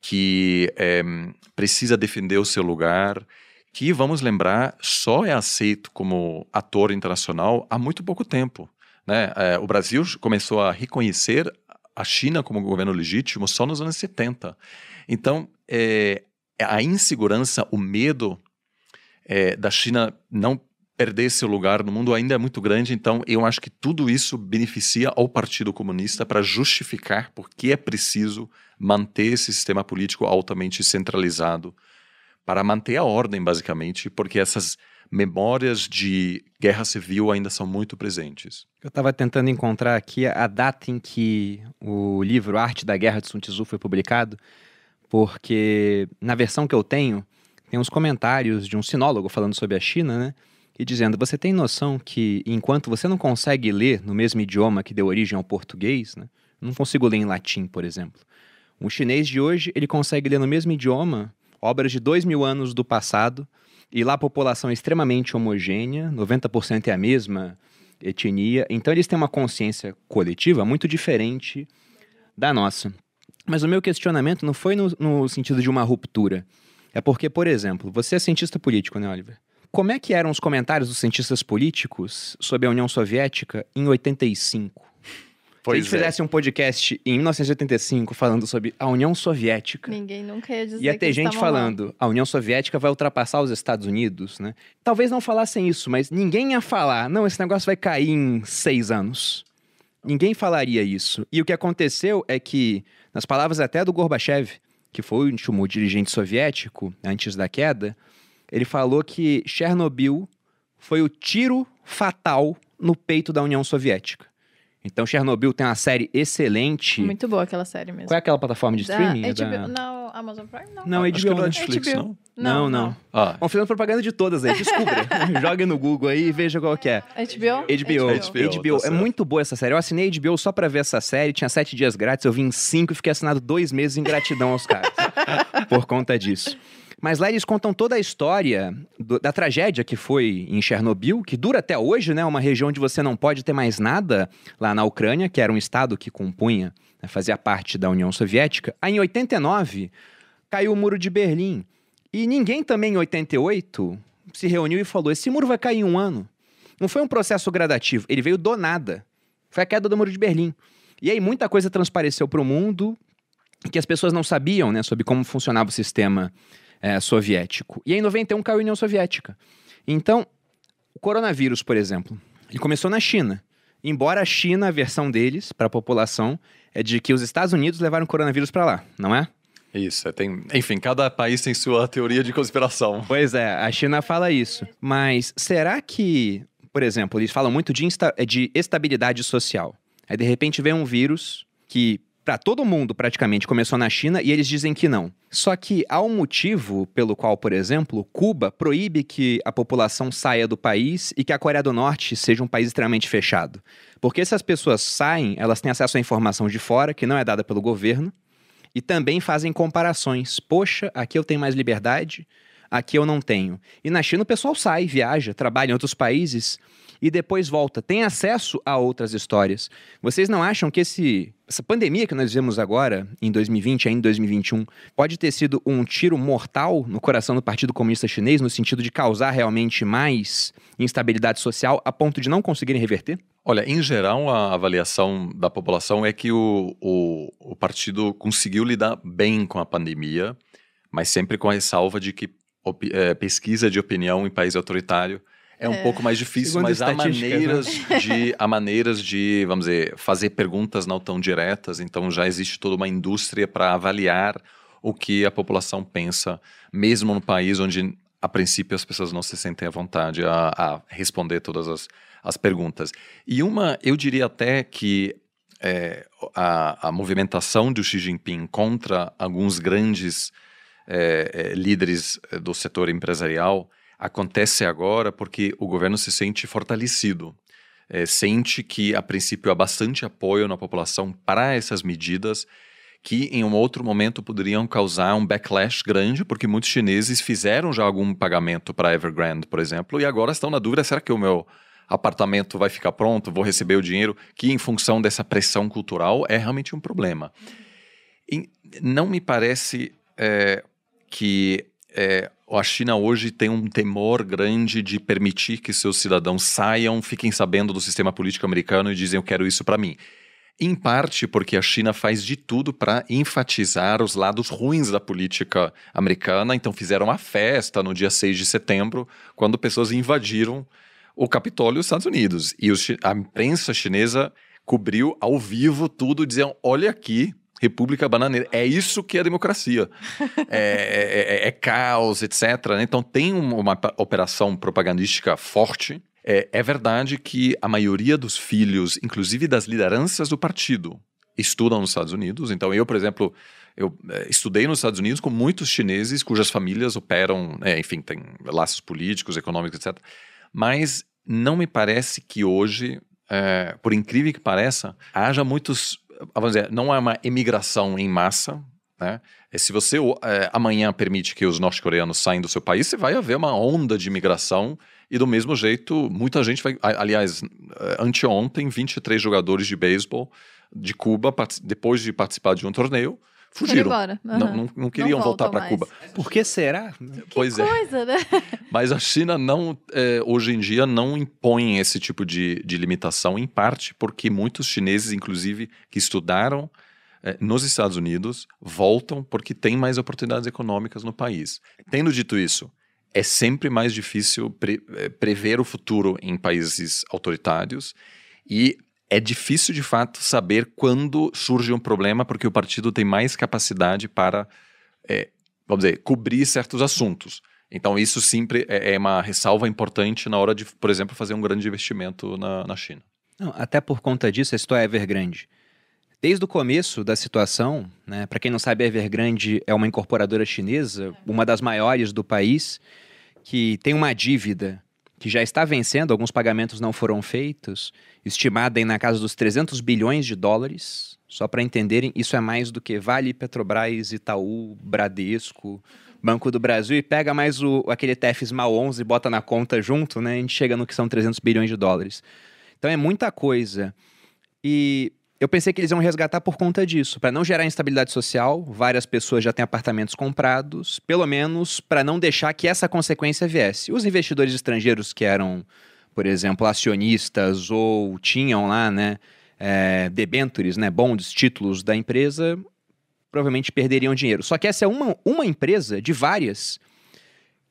que é, precisa defender o seu lugar, que, vamos lembrar, só é aceito como ator internacional há muito pouco tempo. Né? É, o Brasil começou a reconhecer a China como governo legítimo só nos anos 70. Então, é, a insegurança, o medo é, da China não perder seu lugar no mundo ainda é muito grande. Então, eu acho que tudo isso beneficia ao Partido Comunista para justificar por que é preciso manter esse sistema político altamente centralizado, para manter a ordem, basicamente, porque essas memórias de guerra civil ainda são muito presentes. Eu estava tentando encontrar aqui a data em que o livro Arte da Guerra de Sun Tzu foi publicado, porque na versão que eu tenho, tem uns comentários de um sinólogo falando sobre a China, né? E dizendo: você tem noção que enquanto você não consegue ler no mesmo idioma que deu origem ao português, né? Não consigo ler em latim, por exemplo. Um chinês de hoje, ele consegue ler no mesmo idioma obras de dois mil anos do passado, e lá a população é extremamente homogênea, 90% é a mesma etnia, então eles têm uma consciência coletiva muito diferente da nossa. Mas o meu questionamento não foi no, no sentido de uma ruptura, É porque, por exemplo, você é cientista político, né, Oliver? Como é que eram os comentários dos cientistas políticos sobre a União Soviética em 85? Se a Pois gente é. fizesse um podcast em 1985 falando sobre a União Soviética, Ninguém nunca ia dizer ia ter gente estavam lá. falando a União Soviética vai ultrapassar os Estados Unidos, né? Talvez não falassem isso, mas ninguém ia falar, não, esse negócio vai cair em seis anos. Ninguém falaria isso. E o que aconteceu é que, nas palavras até do Gorbachev, que foi o último dirigente soviético antes da queda, ele falou que Chernobyl foi o tiro fatal no peito da União Soviética. Então, Chernobyl tem uma série excelente. Muito boa aquela série mesmo. Qual é aquela plataforma de Da streaming? É HBO, da- Não, Amazon Prime não. Não, Acho que HBO. não é? Netflix, HBO. não? Não, não. Ah, Vamos fazendo propaganda de todas aí, descubra. Joga no Google aí e veja qual que é. HBO? HBO. HBO, HBO. tá é certo. muito boa essa série. Eu assinei HBO só pra ver essa série, tinha sete dias grátis, eu vim em cinco e fiquei assinado dois meses em gratidão aos caras. por conta disso. Mas lá eles contam toda a história do- da tragédia que foi em Chernobyl, que dura até hoje, né? Uma região onde você não pode ter mais nada lá na Ucrânia, que era um estado que compunha, né, fazia parte da União Soviética. Aí em 89 caiu o muro de Berlim. E ninguém também em 88 se reuniu e falou: esse muro vai cair em um ano. Não foi um processo gradativo, ele veio do nada. Foi a queda do muro de Berlim. E aí muita coisa transpareceu para o mundo que as pessoas não sabiam né, sobre como funcionava o sistema eh, soviético. E em 91 caiu a União Soviética. Então, o coronavírus, por exemplo, ele começou na China. Embora a China, a versão deles para a população é de que os Estados Unidos levaram o coronavírus para lá, não é? isso. é, Tem, enfim, cada país tem sua teoria de conspiração. Pois é, a China fala isso. Mas será que, por exemplo, eles falam muito de, insta- de estabilidade social. Aí de repente vem um vírus que para todo mundo praticamente começou na China e eles dizem que não. Só que há um motivo pelo qual, por exemplo, Cuba proíbe que a população saia do país e que a Coreia do Norte seja um país extremamente fechado. Porque se as pessoas saem, elas têm acesso à informação de fora que não é dada pelo governo e também fazem comparações. Poxa, aqui eu tenho mais liberdade, aqui eu não tenho. E na China o pessoal sai, viaja, trabalha em outros países e depois volta, tem acesso a outras histórias. Vocês não acham que esse, essa pandemia que nós vivemos agora, em 2020 ainda em 2021, pode ter sido um tiro mortal no coração do Partido Comunista Chinês, no sentido de causar realmente mais instabilidade social a ponto de não conseguirem reverter? Olha, em geral, a avaliação da população é que o, o, o partido conseguiu lidar bem com a pandemia, mas sempre com a ressalva de que eh, pesquisa de opinião em país autoritário é um É. pouco mais difícil, Segundo mas há estatísticas, maneiras, de, há maneiras de, vamos dizer, fazer perguntas não tão diretas, então já existe toda uma indústria para avaliar o que a população pensa, mesmo no país onde, a princípio, as pessoas não se sentem à vontade a, a responder todas as, as perguntas. E uma, eu diria até que é, a, a movimentação do Xi Jinping contra alguns grandes é, é, líderes do setor empresarial acontece agora porque o governo se sente fortalecido. É, sente que, a princípio, há bastante apoio na população para essas medidas que, em um outro momento, poderiam causar um backlash grande, porque muitos chineses fizeram já algum pagamento para Evergrande, por exemplo, e agora estão na dúvida: será que o meu apartamento vai ficar pronto? Vou receber o dinheiro? Que, em função dessa pressão cultural, é realmente um problema. E não me parece é, que é, a China hoje tem um temor grande de permitir que seus cidadãos saiam, fiquem sabendo do sistema político americano e dizem eu quero isso para mim. Em parte porque a China faz de tudo para enfatizar os lados ruins da política americana, então fizeram uma festa no dia 6 de setembro, quando pessoas invadiram o Capitólio dos Estados Unidos. E a imprensa chinesa cobriu ao vivo tudo, dizendo: olha aqui, República Bananeira. É isso que é democracia. é, é- é caos, etc. né? Então tem um- uma operação propagandística forte. É, é verdade que a maioria dos filhos, inclusive das lideranças do partido, estudam nos Estados Unidos. Então eu, por exemplo, eu eh, estudei nos Estados Unidos com muitos chineses cujas famílias operam, eh, enfim, têm laços políticos, econômicos, etc. Mas não me parece que hoje, eh, por incrível que pareça, haja muitos, vamos dizer, não há uma emigração em massa, né? Eh, Se você eh, amanhã permite que os norte-coreanos saiam do seu país, você vai haver uma onda de imigração e do mesmo jeito, muita gente vai. Aliás, eh, anteontem, 23 jogadores de beisebol de Cuba, depois de participar de um torneio, fugiram. embora. Não, não, não queriam voltam voltar para. Cuba. Por que será? Pois é. Coisa, né? Mas a China não, é, hoje em dia, não impõe esse tipo de, de limitação, em parte porque muitos chineses, inclusive, que estudaram é, nos Estados Unidos, voltam porque tem mais oportunidades econômicas no país. Tendo dito isso, é sempre mais difícil pre- é, prever o futuro em países autoritários e é difícil, de fato, saber quando surge um problema, porque o partido tem mais capacidade para, é, vamos dizer, cobrir certos assuntos. Então, isso sempre é é uma ressalva importante na hora de, por exemplo, fazer um grande investimento na, na China. Não, até por conta disso, a história é Evergrande. Desde o começo da situação, né, para quem não sabe, a Evergrande é uma incorporadora chinesa, uma das maiores do país, que tem uma dívida que já está vencendo, alguns pagamentos não foram feitos, estimada aí na casa dos 300 bilhões de dólares. Só para entenderem, isso é mais do que Vale, Petrobras, Itaú, Bradesco, Banco do Brasil e pega mais o, aquele TF Small 11 e bota na conta junto, né? A gente chega no que são 300 bilhões de dólares. Então é muita coisa. E eu pensei que eles iam resgatar por conta disso, para não gerar instabilidade social. Várias pessoas já têm apartamentos comprados, pelo menos para não deixar que essa consequência viesse. Os investidores estrangeiros que eram, por exemplo, acionistas ou tinham lá, né, é, debentures, né, bonds, títulos da empresa, provavelmente perderiam dinheiro. Só que essa é uma, uma empresa de várias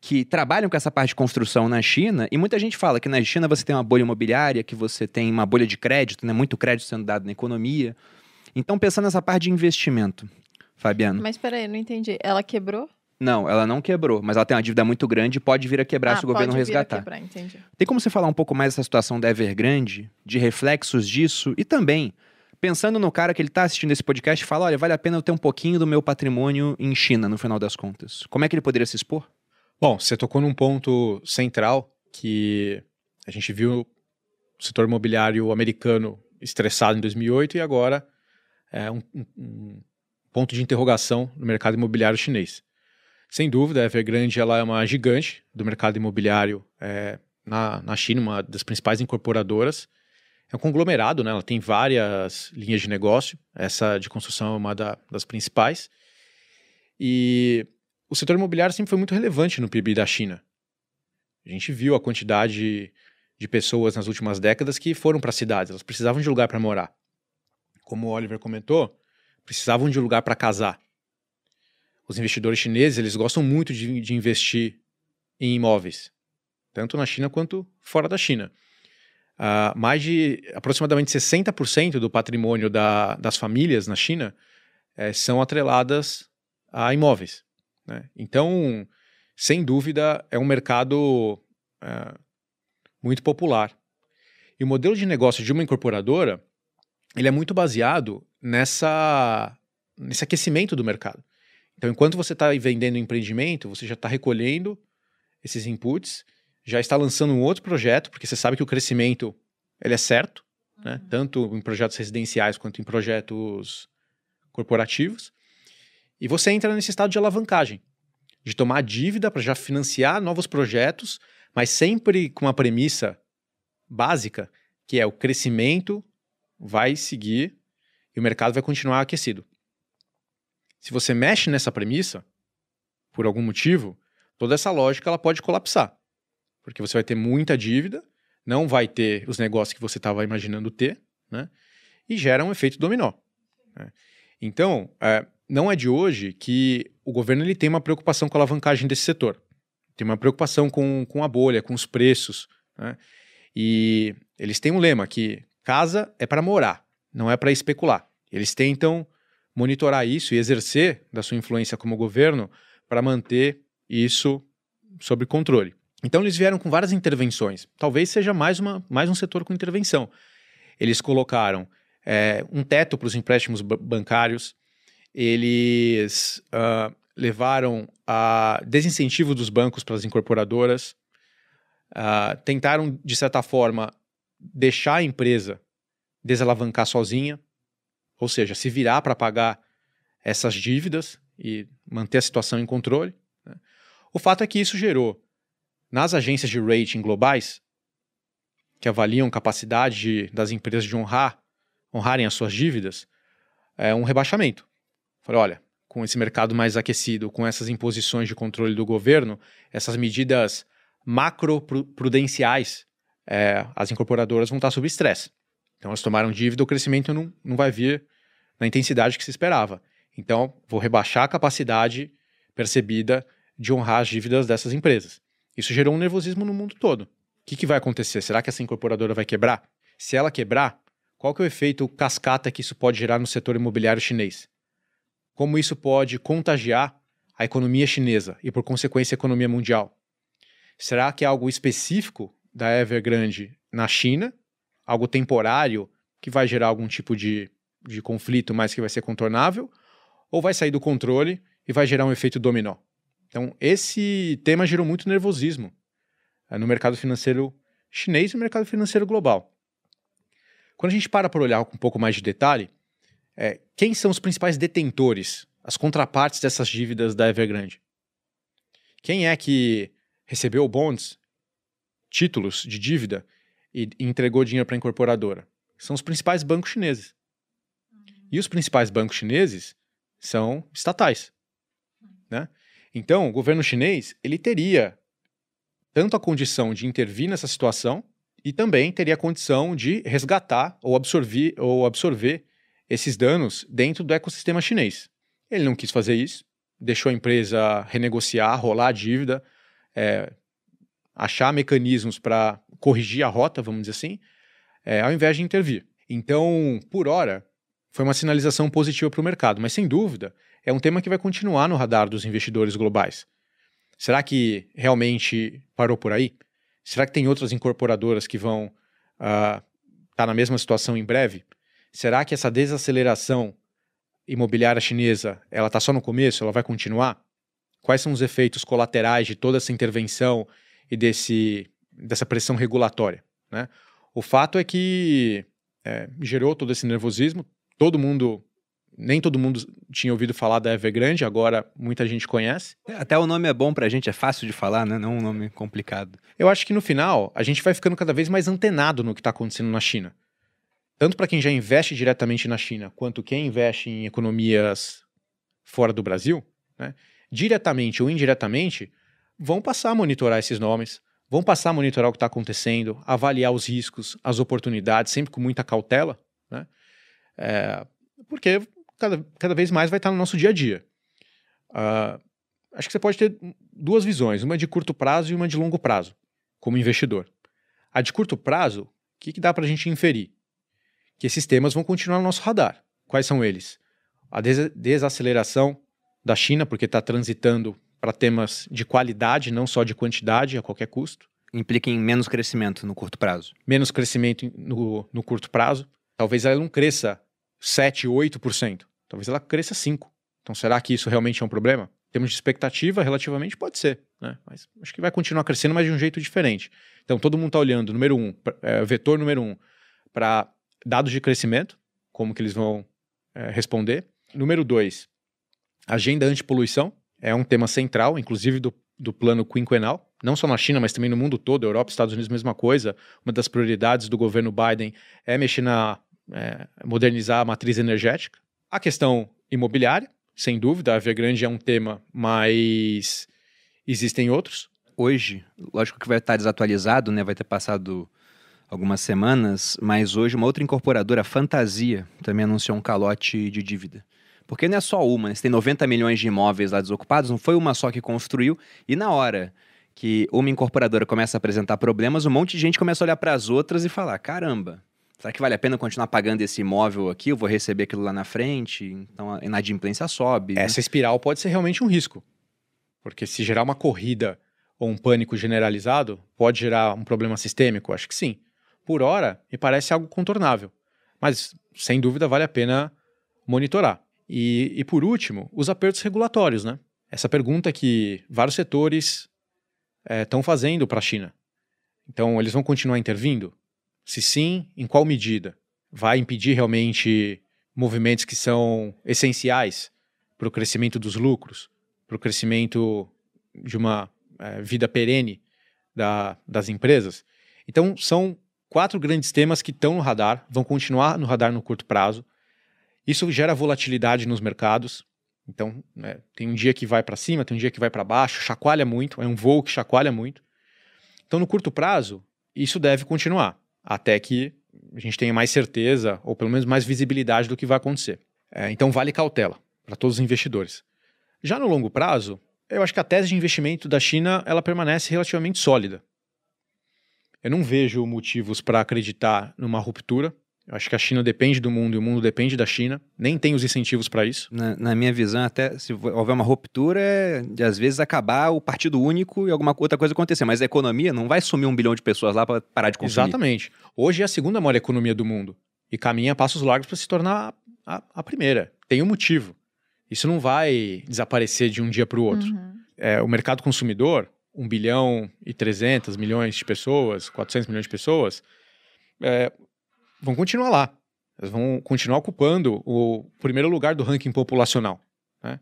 que trabalham com essa parte de construção na China, e muita gente fala que na China você tem uma bolha imobiliária, que você tem uma bolha de crédito, né, muito crédito sendo dado na economia. Então, pensando nessa parte de investimento, Fabiano. Mas peraí, não entendi. Ela quebrou? Não, ela não quebrou, mas ela tem uma dívida muito grande e pode vir a quebrar ah, se o governo pode vir a resgatar. quebrar, entendi. Tem como você falar um pouco mais dessa situação da Evergrande, de reflexos disso e também pensando no cara que ele está assistindo esse podcast e fala, olha, vale a pena eu ter um pouquinho do meu patrimônio em China no final das contas. Como é que ele poderia se expor? Bom, você tocou num ponto central que a gente viu o setor imobiliário americano estressado em 2008 e agora é um, um- ponto de interrogação no mercado imobiliário chinês. Sem dúvida, a Evergrande ela é uma gigante do mercado imobiliário é, na, na China, uma das principais incorporadoras. É um conglomerado, né? ela tem várias linhas de negócio, essa de construção é uma da- das principais. E o setor imobiliário sempre foi muito relevante no PIB da China. A gente viu a quantidade de pessoas nas últimas décadas que foram para cidades, elas precisavam de lugar para morar. Como o Oliver comentou, precisavam de lugar para casar. Os investidores chineses, eles gostam muito de, de investir em imóveis, tanto na China quanto fora da China. Ah, mais de aproximadamente 60% do patrimônio da- das famílias na China eh, são atreladas a imóveis. Né? Então, sem dúvida, é um mercado é, muito popular. E o modelo de negócio de uma incorporadora, ele é muito baseado nessa, nesse aquecimento do mercado. Então, enquanto você está vendendo um empreendimento, você já está recolhendo esses inputs, já está lançando um outro projeto, porque você sabe que o crescimento ele é certo, né? tanto em projetos residenciais quanto em projetos corporativos. E você entra nesse estado de alavancagem, de tomar dívida para já financiar novos projetos, mas sempre com uma premissa básica, que é o crescimento vai seguir e o mercado vai continuar aquecido. Se você mexe nessa premissa, por algum motivo, toda essa lógica ela pode colapsar, porque você vai ter muita dívida, não vai ter os negócios que você estava imaginando ter, né? E gera um efeito dominó. né? Então, é, não é de hoje que o governo ele tem uma preocupação com a alavancagem desse setor. Tem uma preocupação com, com a bolha, com os preços. né? E eles têm um lema que casa é para morar, não é para especular. Eles tentam monitorar isso e exercer da sua influência como governo para manter isso sob controle. Então eles vieram com várias intervenções. Talvez seja mais, uma, mais um setor com intervenção. Eles colocaram é, um teto para os empréstimos ba- bancários, eles ah, levaram a desincentivo dos bancos para as incorporadoras, ah, tentaram, de certa forma, deixar a empresa desalavancar sozinha, ou seja, se virar para pagar essas dívidas e manter a situação em controle. né? O fato é que isso gerou, nas agências de rating globais, que avaliam capacidade de- das empresas de honrar, honrarem as suas dívidas, é um rebaixamento. Falei, olha, com esse mercado mais aquecido, com essas imposições de controle do governo, essas medidas macroprudenciais, é, as incorporadoras vão estar sob estresse. Então, elas tomaram dívida, o crescimento não, não vai vir na intensidade que se esperava. Então, vou rebaixar a capacidade percebida de honrar as dívidas dessas empresas. Isso gerou um nervosismo no mundo todo. O que, que vai acontecer? Será que essa incorporadora vai quebrar? Se ela quebrar, qual que é o efeito cascata que isso pode gerar no setor imobiliário chinês? Como isso pode contagiar a economia chinesa e, por consequência, a economia mundial? Será que é algo específico da Evergrande na China, algo temporário que vai gerar algum tipo de, de conflito, mas que vai ser contornável? Ou vai sair do controle e vai gerar um efeito dominó? Então, esse tema gerou muito nervosismo é, no mercado financeiro chinês e no mercado financeiro global. Quando a gente para para olhar com um pouco mais de detalhe, é, quem são os principais detentores, as contrapartes dessas dívidas da Evergrande? Quem é que recebeu bonds, títulos de dívida e entregou dinheiro para a incorporadora? São os principais bancos chineses. E os principais bancos chineses são estatais. Né? Então, o governo chinês ele teria tanto a condição de intervir nessa situação e também teria a condição de resgatar ou absorver, ou absorver esses danos dentro do ecossistema chinês. Ele não quis fazer isso, deixou a empresa renegociar, rolar a dívida, é, achar mecanismos para corrigir a rota, vamos dizer assim, é, ao invés de intervir. Então, por hora, foi uma sinalização positiva para o mercado, mas sem dúvida é um tema que vai continuar no radar dos investidores globais. Será que realmente parou por aí? Será que tem outras incorporadoras que vão estar uh, tá na mesma situação em breve? Será que essa desaceleração imobiliária chinesa ela está só no começo? Ela vai continuar? Quais são os efeitos colaterais de toda essa intervenção e desse, dessa pressão regulatória? Né? O fato é que é, gerou todo esse nervosismo, todo mundo nem todo mundo tinha ouvido falar da Evergrande, agora muita gente conhece. É, até o nome é bom pra gente, é fácil de falar, né? Não um nome complicado. Eu acho que no final a gente vai ficando cada vez mais antenado no que está acontecendo na China. Tanto para quem já investe diretamente na China, quanto quem investe em economias fora do Brasil, né? diretamente ou indiretamente, vão passar a monitorar esses nomes, vão passar a monitorar o que está acontecendo, avaliar os riscos, as oportunidades, sempre com muita cautela, né? É, porque cada, cada vez mais vai estar no nosso dia a dia. Uh, acho que você pode ter duas visões, uma de curto prazo e uma de longo prazo, como investidor. A de curto prazo, o que, que dá para a gente inferir? Que esses temas vão continuar no nosso radar. Quais são eles? A des desaceleração da China, porque está transitando para temas de qualidade, não só de quantidade, a qualquer custo. Implica em menos crescimento no curto prazo. Menos crescimento no, no curto prazo. Talvez ela não cresça 7, 8%. Talvez ela cresça 5%. Então, será que isso realmente é um problema? Em termos de expectativa, relativamente pode ser, né? Mas acho que vai continuar crescendo, mas de um jeito diferente. Então, todo mundo está olhando, número um, é, vetor número um, para dados de crescimento, como que eles vão é, responder. Número dois, agenda antipoluição, é um tema central, inclusive do, do plano quinquenal, não só na China, mas também no mundo todo, Europa, Estados Unidos, mesma coisa. Uma das prioridades do governo Biden é mexer na é, modernizar a matriz energética. A questão imobiliária, sem dúvida, a Evergrande é um tema, mas existem outros. Hoje, lógico que vai estar desatualizado, né? Vai ter passado algumas semanas, mas hoje uma outra incorporadora, Fantasia, também anunciou um calote de dívida. Porque não é só uma, né? Você tem 90 milhões de imóveis lá desocupados, não foi uma só que construiu, e na hora que uma incorporadora começa a apresentar problemas, um monte de gente começa a olhar para as outras e falar: caramba, Será que vale a pena continuar pagando esse imóvel aqui? Eu vou receber aquilo lá na frente, então a inadimplência sobe. Né? Essa espiral pode ser realmente um risco. Porque se gerar uma corrida ou um pânico generalizado, pode gerar um problema sistêmico? Acho que sim. Por hora, me parece algo contornável. Mas, sem dúvida, vale a pena monitorar. E, e por último, os apertos regulatórios, né? Essa pergunta que vários setores estão eh, é, fazendo para a China. Então, eles vão continuar intervindo? Se sim, em qual medida? Vai impedir realmente movimentos que são essenciais para o crescimento dos lucros, para o crescimento de uma é, vida perene da, das empresas? Então, são quatro grandes temas que estão no radar, vão continuar no radar no curto prazo. Isso gera volatilidade nos mercados. Então, né, tem um dia que vai para cima, tem um dia que vai para baixo, chacoalha muito, é um voo que chacoalha muito. Então, no curto prazo, isso deve continuar, até que a gente tenha mais certeza, ou pelo menos mais visibilidade do que vai acontecer. É, então, vale cautela para todos os investidores. Já no longo prazo, eu acho que a tese de investimento da China ela permanece relativamente sólida. Eu não vejo motivos para acreditar numa ruptura. Eu acho que a China depende do mundo e o mundo depende da China. Nem tem os incentivos para isso. Na, na, minha visão, até se houver uma ruptura, é de às vezes acabar o partido único e alguma outra coisa acontecer. Mas a economia não vai sumir um bilhão de pessoas lá para parar de consumir. Exatamente. Hoje é a segunda maior economia do mundo e caminha a passos largos para se tornar a, a, primeira. Tem um motivo. Isso não vai desaparecer de um dia para o outro. Uhum. É, o mercado consumidor, 1 bilhão e 300 milhões de pessoas, 400 milhões de pessoas, é, vão continuar lá. Elas vão continuar ocupando o primeiro lugar do ranking populacional. Né?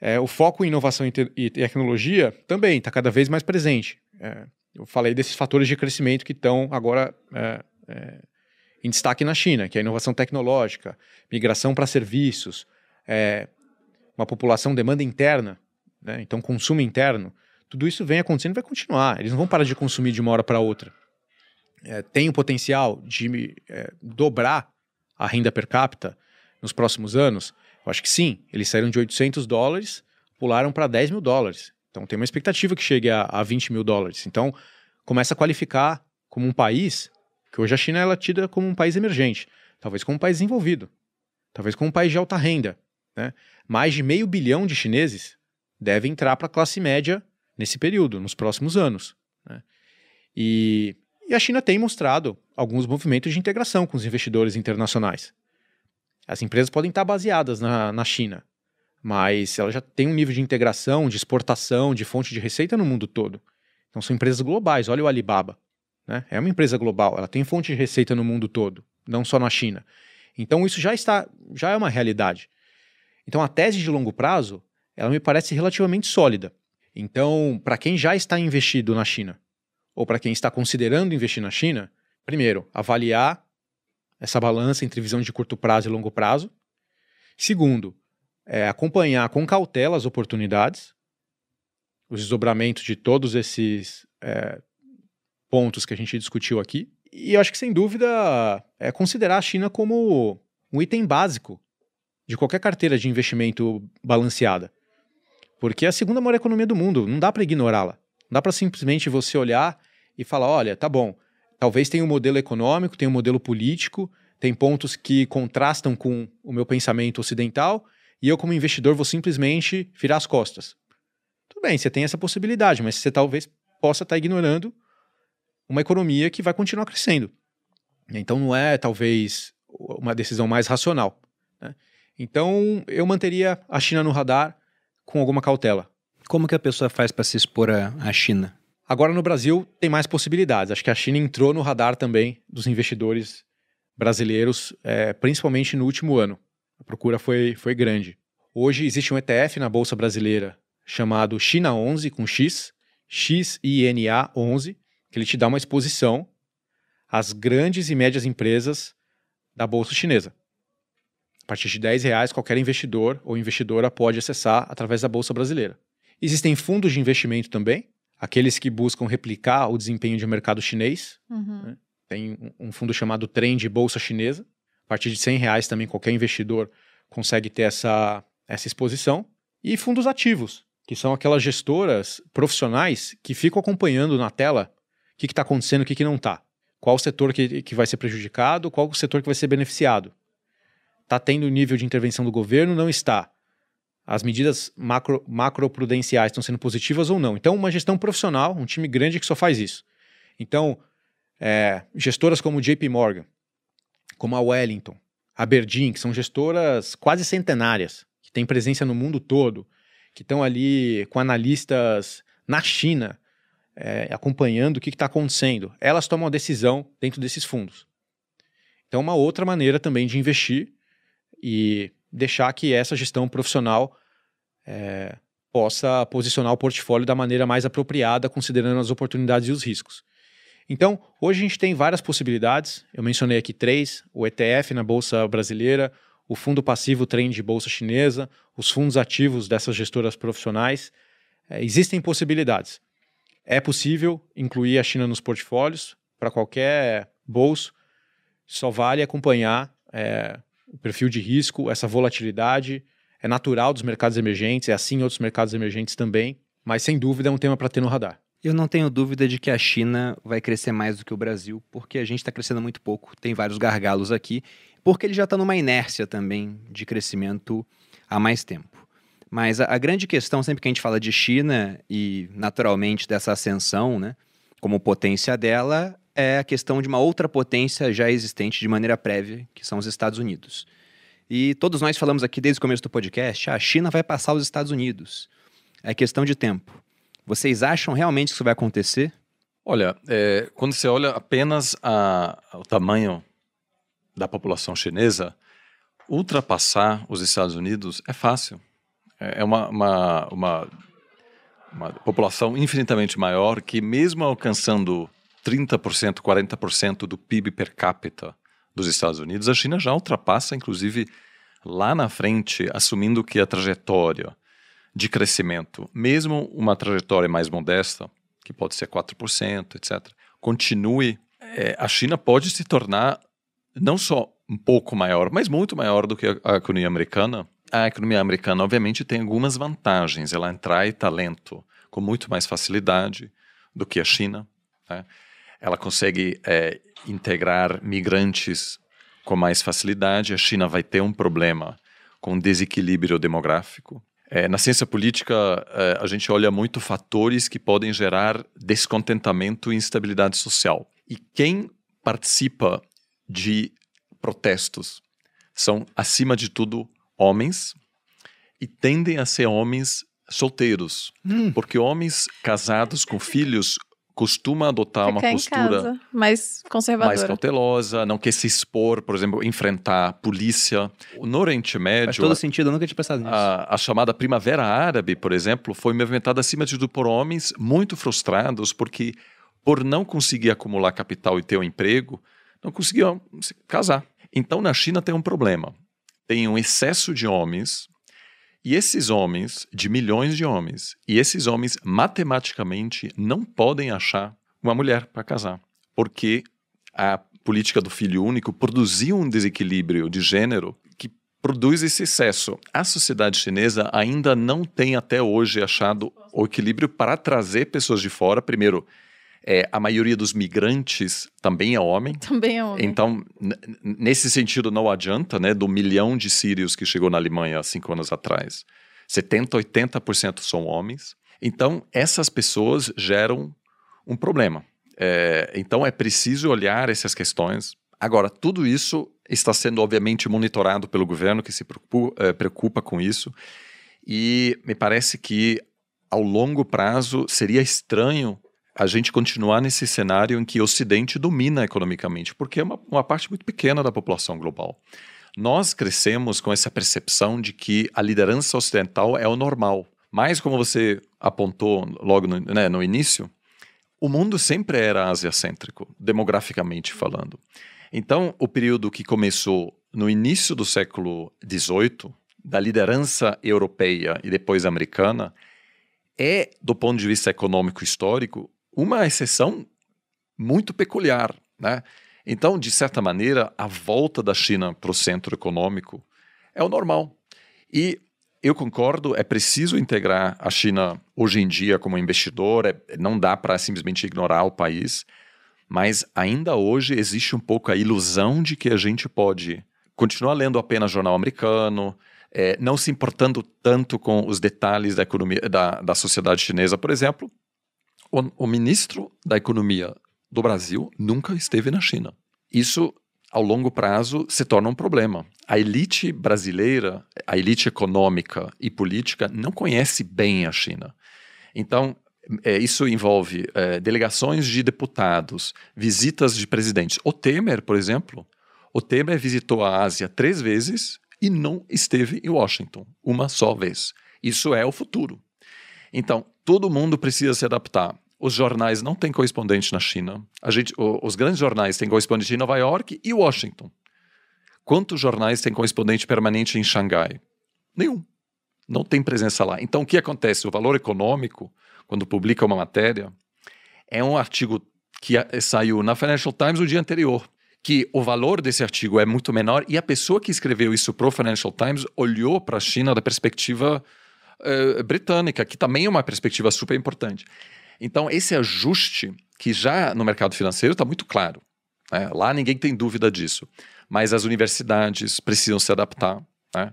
É, o foco em inovação e tecnologia também está cada vez mais presente. É, eu falei desses fatores de crescimento que estão agora é, é, em destaque na China, que é a inovação tecnológica, migração para serviços, é, uma população demanda interna, né? então consumo interno. Tudo isso vem acontecendo e vai continuar. Eles não vão parar de consumir de uma hora para outra. É, tem o potencial de é, dobrar a renda per capita nos próximos anos? Eu acho que sim. Eles saíram de 800 dólares, pularam para 10 mil dólares. Então tem uma expectativa que chegue a, a 20 mil dólares. Então começa a qualificar como um país, que hoje a China ela é tida como um país emergente, talvez como um país desenvolvido, talvez como um país de alta renda. Né? Mais de meio bilhão de chineses devem entrar para a classe média nesse período, nos próximos anos. Né? E, e, a China tem mostrado alguns movimentos de integração com os investidores internacionais. As empresas podem estar baseadas na, na China, mas ela já tem um nível de integração, de exportação, de fonte de receita no mundo todo. Então são empresas globais. Olha o Alibaba. Né? É uma empresa global, ela tem fonte de receita no mundo todo, não só na China. Então isso já está, já é uma realidade. Então a tese de longo prazo, ela me parece relativamente sólida. Então, para quem já está investido na China, ou para quem está considerando investir na China, primeiro, avaliar essa balança entre visão de curto prazo e longo prazo. Segundo, é, acompanhar com cautela as oportunidades, os desdobramentos de todos esses é, pontos que a gente discutiu aqui. E eu acho que, sem dúvida, é considerar a China como um item básico de qualquer carteira de investimento balanceada. Porque é a segunda maior economia do mundo, não dá para ignorá-la. Não dá para simplesmente você olhar e falar: olha, tá bom, talvez tenha um modelo econômico, tenha um modelo político, tem pontos que contrastam com o meu pensamento ocidental, e eu, como investidor, vou simplesmente virar as costas. Tudo bem, você tem essa possibilidade, mas você talvez possa estar tá ignorando uma economia que vai continuar crescendo. Então não é, talvez, uma decisão mais racional. Né? Então, eu manteria a China no radar com alguma cautela. Como que a pessoa faz para se expor à China? Agora no Brasil tem mais possibilidades. Acho que a China entrou no radar também dos investidores brasileiros, é, principalmente no último ano. A procura foi, foi grande. Hoje existe um ETF na Bolsa Brasileira chamado China 11 com X, XINA 11, que ele te dá uma exposição às grandes e médias empresas da Bolsa Chinesa partir de 10 reais, qualquer investidor ou investidora pode acessar através da Bolsa Brasileira. Existem fundos de investimento também, aqueles que buscam replicar o desempenho de mercado chinês. Uhum. Né? Tem um fundo chamado Trend Bolsa Chinesa. A partir de 100 reais também qualquer investidor consegue ter essa, essa exposição. E fundos ativos, que são aquelas gestoras profissionais que ficam acompanhando na tela o que está acontecendo, o que, que não está. Qual o setor que, que vai ser prejudicado, qual o setor que vai ser beneficiado. Está tendo nível de intervenção do governo? Não está. As medidas macro, macroprudenciais estão sendo positivas ou não. Então, uma gestão profissional, um time grande que só faz isso. Então, é, gestoras como JP Morgan, como a Wellington, a Aberdeen, que são gestoras quase centenárias, que têm presença no mundo todo, que estão ali com analistas na China, é, acompanhando o que está acontecendo. Elas tomam a decisão dentro desses fundos. Então, uma outra maneira também de investir e deixar que essa gestão profissional é, possa posicionar o portfólio da maneira mais apropriada, considerando as oportunidades e os riscos. Então, hoje a gente tem várias possibilidades. Eu mencionei aqui três: o ETF na Bolsa Brasileira, o fundo passivo trem de bolsa chinesa, os fundos ativos dessas gestoras profissionais. É, existem possibilidades. É possível incluir a China nos portfólios para qualquer bolso, só vale acompanhar é, o perfil de risco, essa volatilidade. É natural dos mercados emergentes, é assim em outros mercados emergentes também, mas sem dúvida é um tema para ter no radar. Eu não tenho dúvida de que a China vai crescer mais do que o Brasil, porque a gente está crescendo muito pouco, tem vários gargalos aqui, porque ele já está numa inércia também de crescimento há mais tempo. Mas a, a, grande questão, sempre que a gente fala de China e naturalmente dessa ascensão, né, como potência dela, é a questão de uma outra potência já existente de maneira prévia, que são os Estados Unidos. E todos nós falamos aqui desde o começo do podcast, ah, a China vai passar os Estados Unidos. É questão de tempo. Vocês acham realmente que isso vai acontecer? Olha, é, quando você olha apenas a, o tamanho da população chinesa, ultrapassar os Estados Unidos é fácil. É, é uma, uma, uma, uma população infinitamente maior que, mesmo alcançando 30%, 40% do PIB per capita dos Estados Unidos, a China já ultrapassa, inclusive, lá na frente, assumindo que a trajetória de crescimento, mesmo uma trajetória mais modesta, que pode ser 4%, etc., continue, é, a China pode se tornar não só um pouco maior, mas muito maior do que a, a economia americana. A economia americana, obviamente, tem algumas vantagens. Ela atrai talento com muito mais facilidade do que a China. Né? Ela consegue é, integrar migrantes com mais facilidade. A China vai ter um problema com desequilíbrio demográfico. É, na ciência política, é, a gente olha muito fatores que podem gerar descontentamento e instabilidade social. E quem participa de protestos são, acima de tudo, homens e tendem a ser homens solteiros. Hum. Porque homens casados com filhos costuma adotar Ficar uma postura casa, mais conservadora, mais cautelosa, não quer se expor, por exemplo, enfrentar a polícia. No Oriente Médio, faz todo a, sentido, eu nunca tinha pensado nisso. A, a, chamada Primavera Árabe, por exemplo, foi movimentada acima de tudo por homens muito frustrados porque por não conseguir acumular capital e ter um emprego, não conseguiam se casar. Então, na China tem um problema. Tem um excesso de homens e esses homens, de milhões de homens, e esses homens matematicamente não podem achar uma mulher para casar, porque a política do filho único produziu um desequilíbrio de gênero que produz esse excesso. A sociedade chinesa ainda não tem até hoje achado o equilíbrio para trazer pessoas de fora, primeiro, é, a maioria dos migrantes também é homem. Também é homem. Então, nesse sentido, não adianta, né? Do milhão de sírios que chegou na Alemanha há cinco anos atrás, 70, 80% são homens. Então, essas pessoas geram um problema. É, então, é preciso olhar essas questões. Agora, tudo isso está sendo, obviamente, monitorado pelo governo, que se preocupa, é, preocupa com isso. E me parece que, ao longo prazo, seria estranho a gente continuar nesse cenário em que o Ocidente domina economicamente, porque é uma, uma parte muito pequena da população global. Nós crescemos com essa percepção de que a liderança ocidental é o normal. Mas, como você apontou logo no, né, no início, o mundo sempre era asiacêntrico, demograficamente falando. Então, o período que começou no início do século XVIII, da liderança europeia e depois americana, é, do ponto de vista econômico histórico, uma exceção muito peculiar, né? Então, de certa maneira, a volta da China para o centro econômico é o normal. E eu concordo, é preciso integrar a China hoje em dia como investidor, é, não dá para simplesmente ignorar o país, mas ainda hoje existe um pouco a ilusão de que a gente pode continuar lendo apenas jornal americano, é, não se importando tanto com os detalhes da economia da, da sociedade chinesa, por exemplo, o, o ministro da Economia do Brasil nunca esteve na China. Isso, ao longo prazo, se torna um problema. A elite brasileira, a elite econômica e política, não conhece bem a China. Então, é, isso envolve é, delegações de deputados, visitas de presidentes. O Temer, por exemplo, o Temer visitou a Ásia três vezes e não esteve em Washington uma só vez. Isso é o futuro. Então, todo mundo precisa se adaptar. Os jornais não têm correspondente na China. A gente, os grandes jornais têm correspondente em Nova York e Washington. Quantos jornais têm correspondente permanente em Xangai? Nenhum. Não tem presença lá. Então, o que acontece? O valor econômico, quando publica uma matéria, é um artigo que saiu na Financial Times no dia anterior que o valor desse artigo é muito menor e a pessoa que escreveu isso para o Financial Times olhou para a China da perspectiva uh, britânica, que também é uma perspectiva super importante. Então, esse ajuste, que já no mercado financeiro está muito claro, né? lá ninguém tem dúvida disso, mas as universidades precisam se adaptar. Né?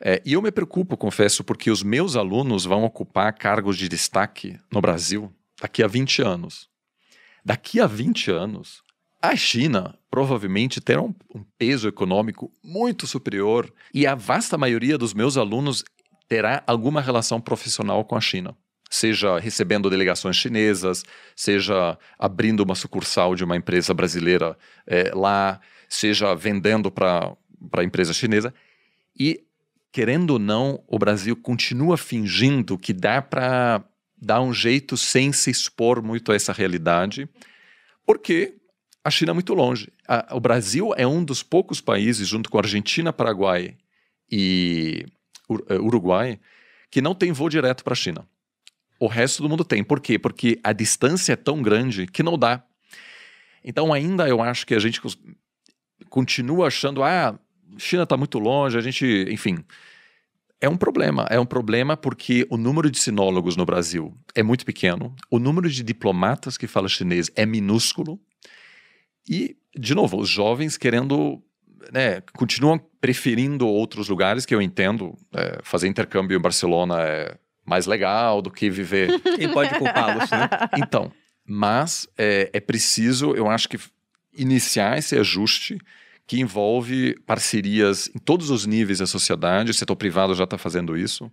É, e eu me preocupo, confesso, porque os meus alunos vão ocupar cargos de destaque no Brasil daqui a 20 anos. Daqui a 20 anos, a China provavelmente terá um, um, peso econômico muito superior e a vasta maioria dos meus alunos terá alguma relação profissional com a China. Seja recebendo delegações chinesas, seja abrindo uma sucursal de uma empresa brasileira é, lá, seja vendendo para a empresa chinesa. E, querendo ou não, o Brasil continua fingindo que dá para dar um jeito sem se expor muito a essa realidade, porque a China é muito longe. A, o Brasil é um dos poucos países, junto com a Argentina, Paraguai e eh, Uruguai, que não tem voo direto para a China. O resto do mundo tem. Por quê? Porque a distância é tão grande que não dá. Então, ainda eu acho que a gente continua achando, ah, China está muito longe, a gente, enfim. É um problema. É um problema porque o número de sinólogos no Brasil é muito pequeno, o número de diplomatas que falam chinês é minúsculo. E, de novo, os jovens querendo, né, continuam preferindo outros lugares que eu entendo. É, fazer intercâmbio em Barcelona é mais legal do que viver. Quem pode culpá-los, né? Então, mas é, é preciso, eu acho que iniciar esse ajuste que envolve parcerias em todos os níveis da sociedade, o setor privado já está fazendo isso,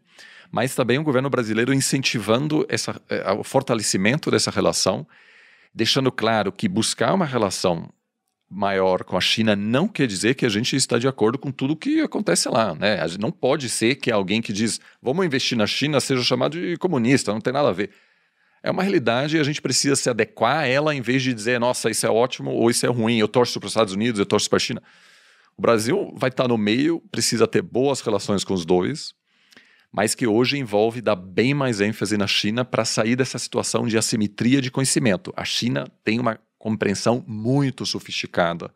mas também o governo brasileiro incentivando essa, é, o fortalecimento dessa relação deixando claro que buscar uma relação maior com a China não quer dizer que a gente está de acordo com tudo que acontece lá, né? Não pode ser que alguém que diz vamos investir na China seja chamado de comunista, não tem nada a ver. É uma realidade e a gente precisa se adequar a ela em vez de dizer, nossa, isso é ótimo ou isso é ruim, eu torço para os Estados Unidos, eu torço para a China. O Brasil vai estar no meio, precisa ter boas relações com os dois, mas que hoje envolve dar bem mais ênfase na China para sair dessa situação de assimetria de conhecimento. A China tem uma compreensão muito sofisticada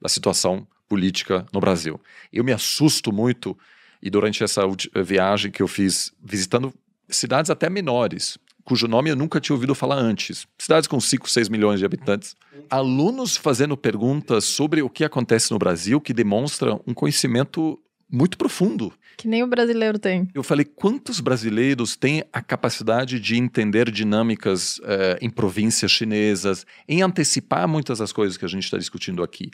da situação política no Brasil. Eu me assusto muito, e durante essa viagem que eu fiz visitando cidades até menores, cujo nome eu nunca tinha ouvido falar antes, cidades com 5, 6 milhões de habitantes, alunos fazendo perguntas sobre o que acontece no Brasil que demonstram um conhecimento muito profundo. Que nem o brasileiro tem. Eu falei, quantos brasileiros têm a capacidade de entender dinâmicas uh, em províncias chinesas, em antecipar muitas das coisas que a gente está discutindo aqui?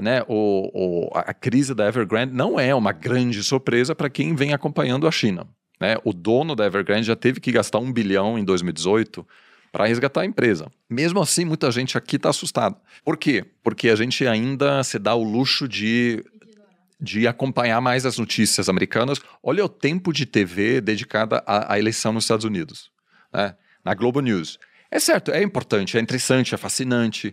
Né? O, o, a crise da Evergrande não é uma grande surpresa para quem vem acompanhando a China. Né? O dono da Evergrande já teve que gastar um bilhão em 2018 para resgatar a empresa. Mesmo assim, muita gente aqui está assustada. Por quê? Porque a gente ainda se dá o luxo de de acompanhar mais as notícias americanas. Olha o tempo de TV dedicada à, à eleição nos Estados Unidos, né? na Globo News. É certo, é importante, é interessante, é fascinante,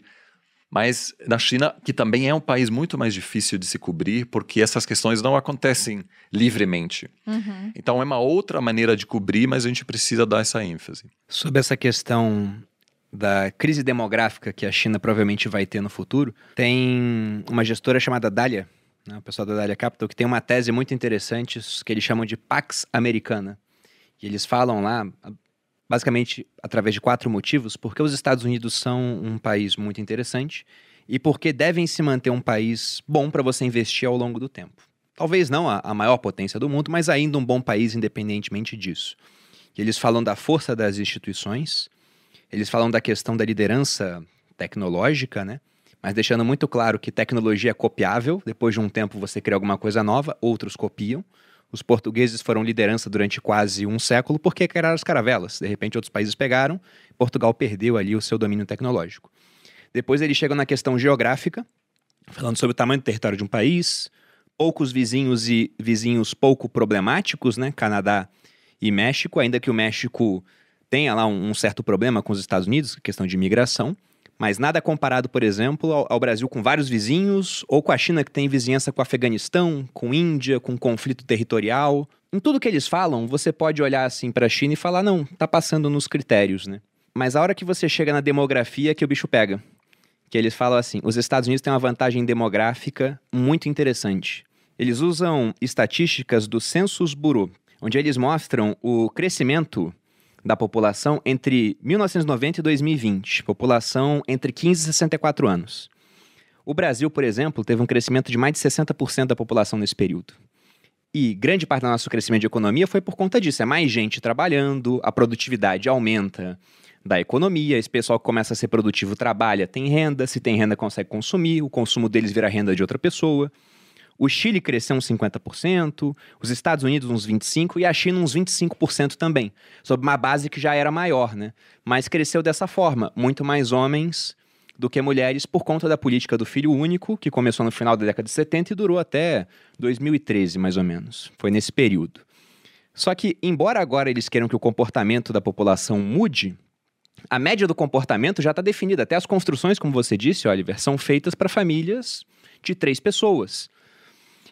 mas na China, que também é um país muito mais difícil de se cobrir, porque essas questões não acontecem livremente. Uhum. Então é uma outra maneira de cobrir, mas a gente precisa dar essa ênfase. Sobre essa questão da crise demográfica que a China provavelmente vai ter no futuro, tem uma gestora chamada Dália, né, o pessoal da Dália Capital, que tem uma tese muito interessante que eles chamam de Pax Americana. E eles falam lá, basicamente, através de quatro motivos, porque os Estados Unidos são um país muito interessante e porque devem se manter um país bom para você investir ao longo do tempo. Talvez não a, a maior potência do mundo, mas ainda um bom país independentemente disso. E eles falam da força das instituições, eles falam da questão da liderança tecnológica, né? Mas deixando muito claro que tecnologia é copiável, depois de um tempo você cria alguma coisa nova, outros copiam. Os portugueses foram liderança durante quase um século porque criaram as caravelas. De repente, outros países pegaram, Portugal perdeu ali o seu domínio tecnológico. Depois eles chegam na questão geográfica, falando sobre o tamanho do território de um país, poucos vizinhos e vizinhos pouco problemáticos, né? Canadá e México, ainda que o México tenha lá um, um certo problema com os Estados Unidos, questão de imigração Mas nada comparado, por exemplo, ao, ao Brasil com vários vizinhos, ou com a China que tem vizinhança com o Afeganistão, com Índia, com conflito territorial. Em tudo que eles falam, você pode olhar assim para a China e falar, não, tá passando nos critérios, né? Mas a hora que você chega na demografia que o bicho pega. Que eles falam assim, os Estados Unidos têm uma vantagem demográfica muito interessante. Eles usam estatísticas do Census Bureau, onde eles mostram o crescimento da população entre 1990 e 2020, população entre 15 e 64 anos. O Brasil, por exemplo, teve um crescimento de mais de 60% da população nesse período. E grande parte do nosso crescimento de economia foi por conta disso. É mais gente trabalhando, a produtividade aumenta da economia, esse pessoal que começa a ser produtivo trabalha, tem renda, se tem renda consegue consumir, o consumo deles vira renda de outra pessoa. O Chile cresceu uns 50%, os Estados Unidos uns 25% e a China uns 25% também, sob uma base que já era maior, né? Mas cresceu dessa forma, muito mais homens do que mulheres por conta da política do filho único, que começou no final da década de 70 e durou até 2013, mais ou menos. Foi nesse período. Só que, embora agora eles queiram que o comportamento da população mude, a média do comportamento já está definida. Até as construções, como você disse, Oliver, são feitas para famílias de três pessoas.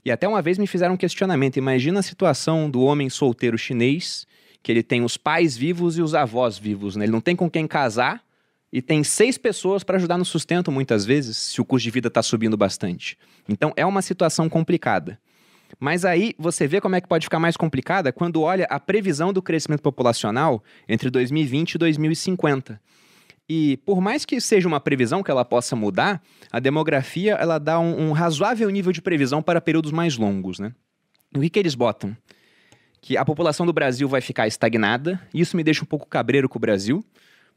E até uma vez me fizeram um questionamento. Imagina a situação do homem solteiro chinês, que ele tem os pais vivos e os avós vivos. Né? Ele não tem com quem casar e tem seis pessoas para ajudar no sustento, muitas vezes, se o custo de vida está subindo bastante. Então é uma situação complicada. Mas aí você vê como é que pode ficar mais complicada quando olha a previsão do crescimento populacional entre 2020 e 2050. E por mais que seja uma previsão que ela possa mudar, a demografia ela dá um, um razoável nível de previsão para períodos mais longos, né? o que, que eles botam? Que a população do Brasil vai ficar estagnada, e isso me deixa um pouco cabreiro com o Brasil,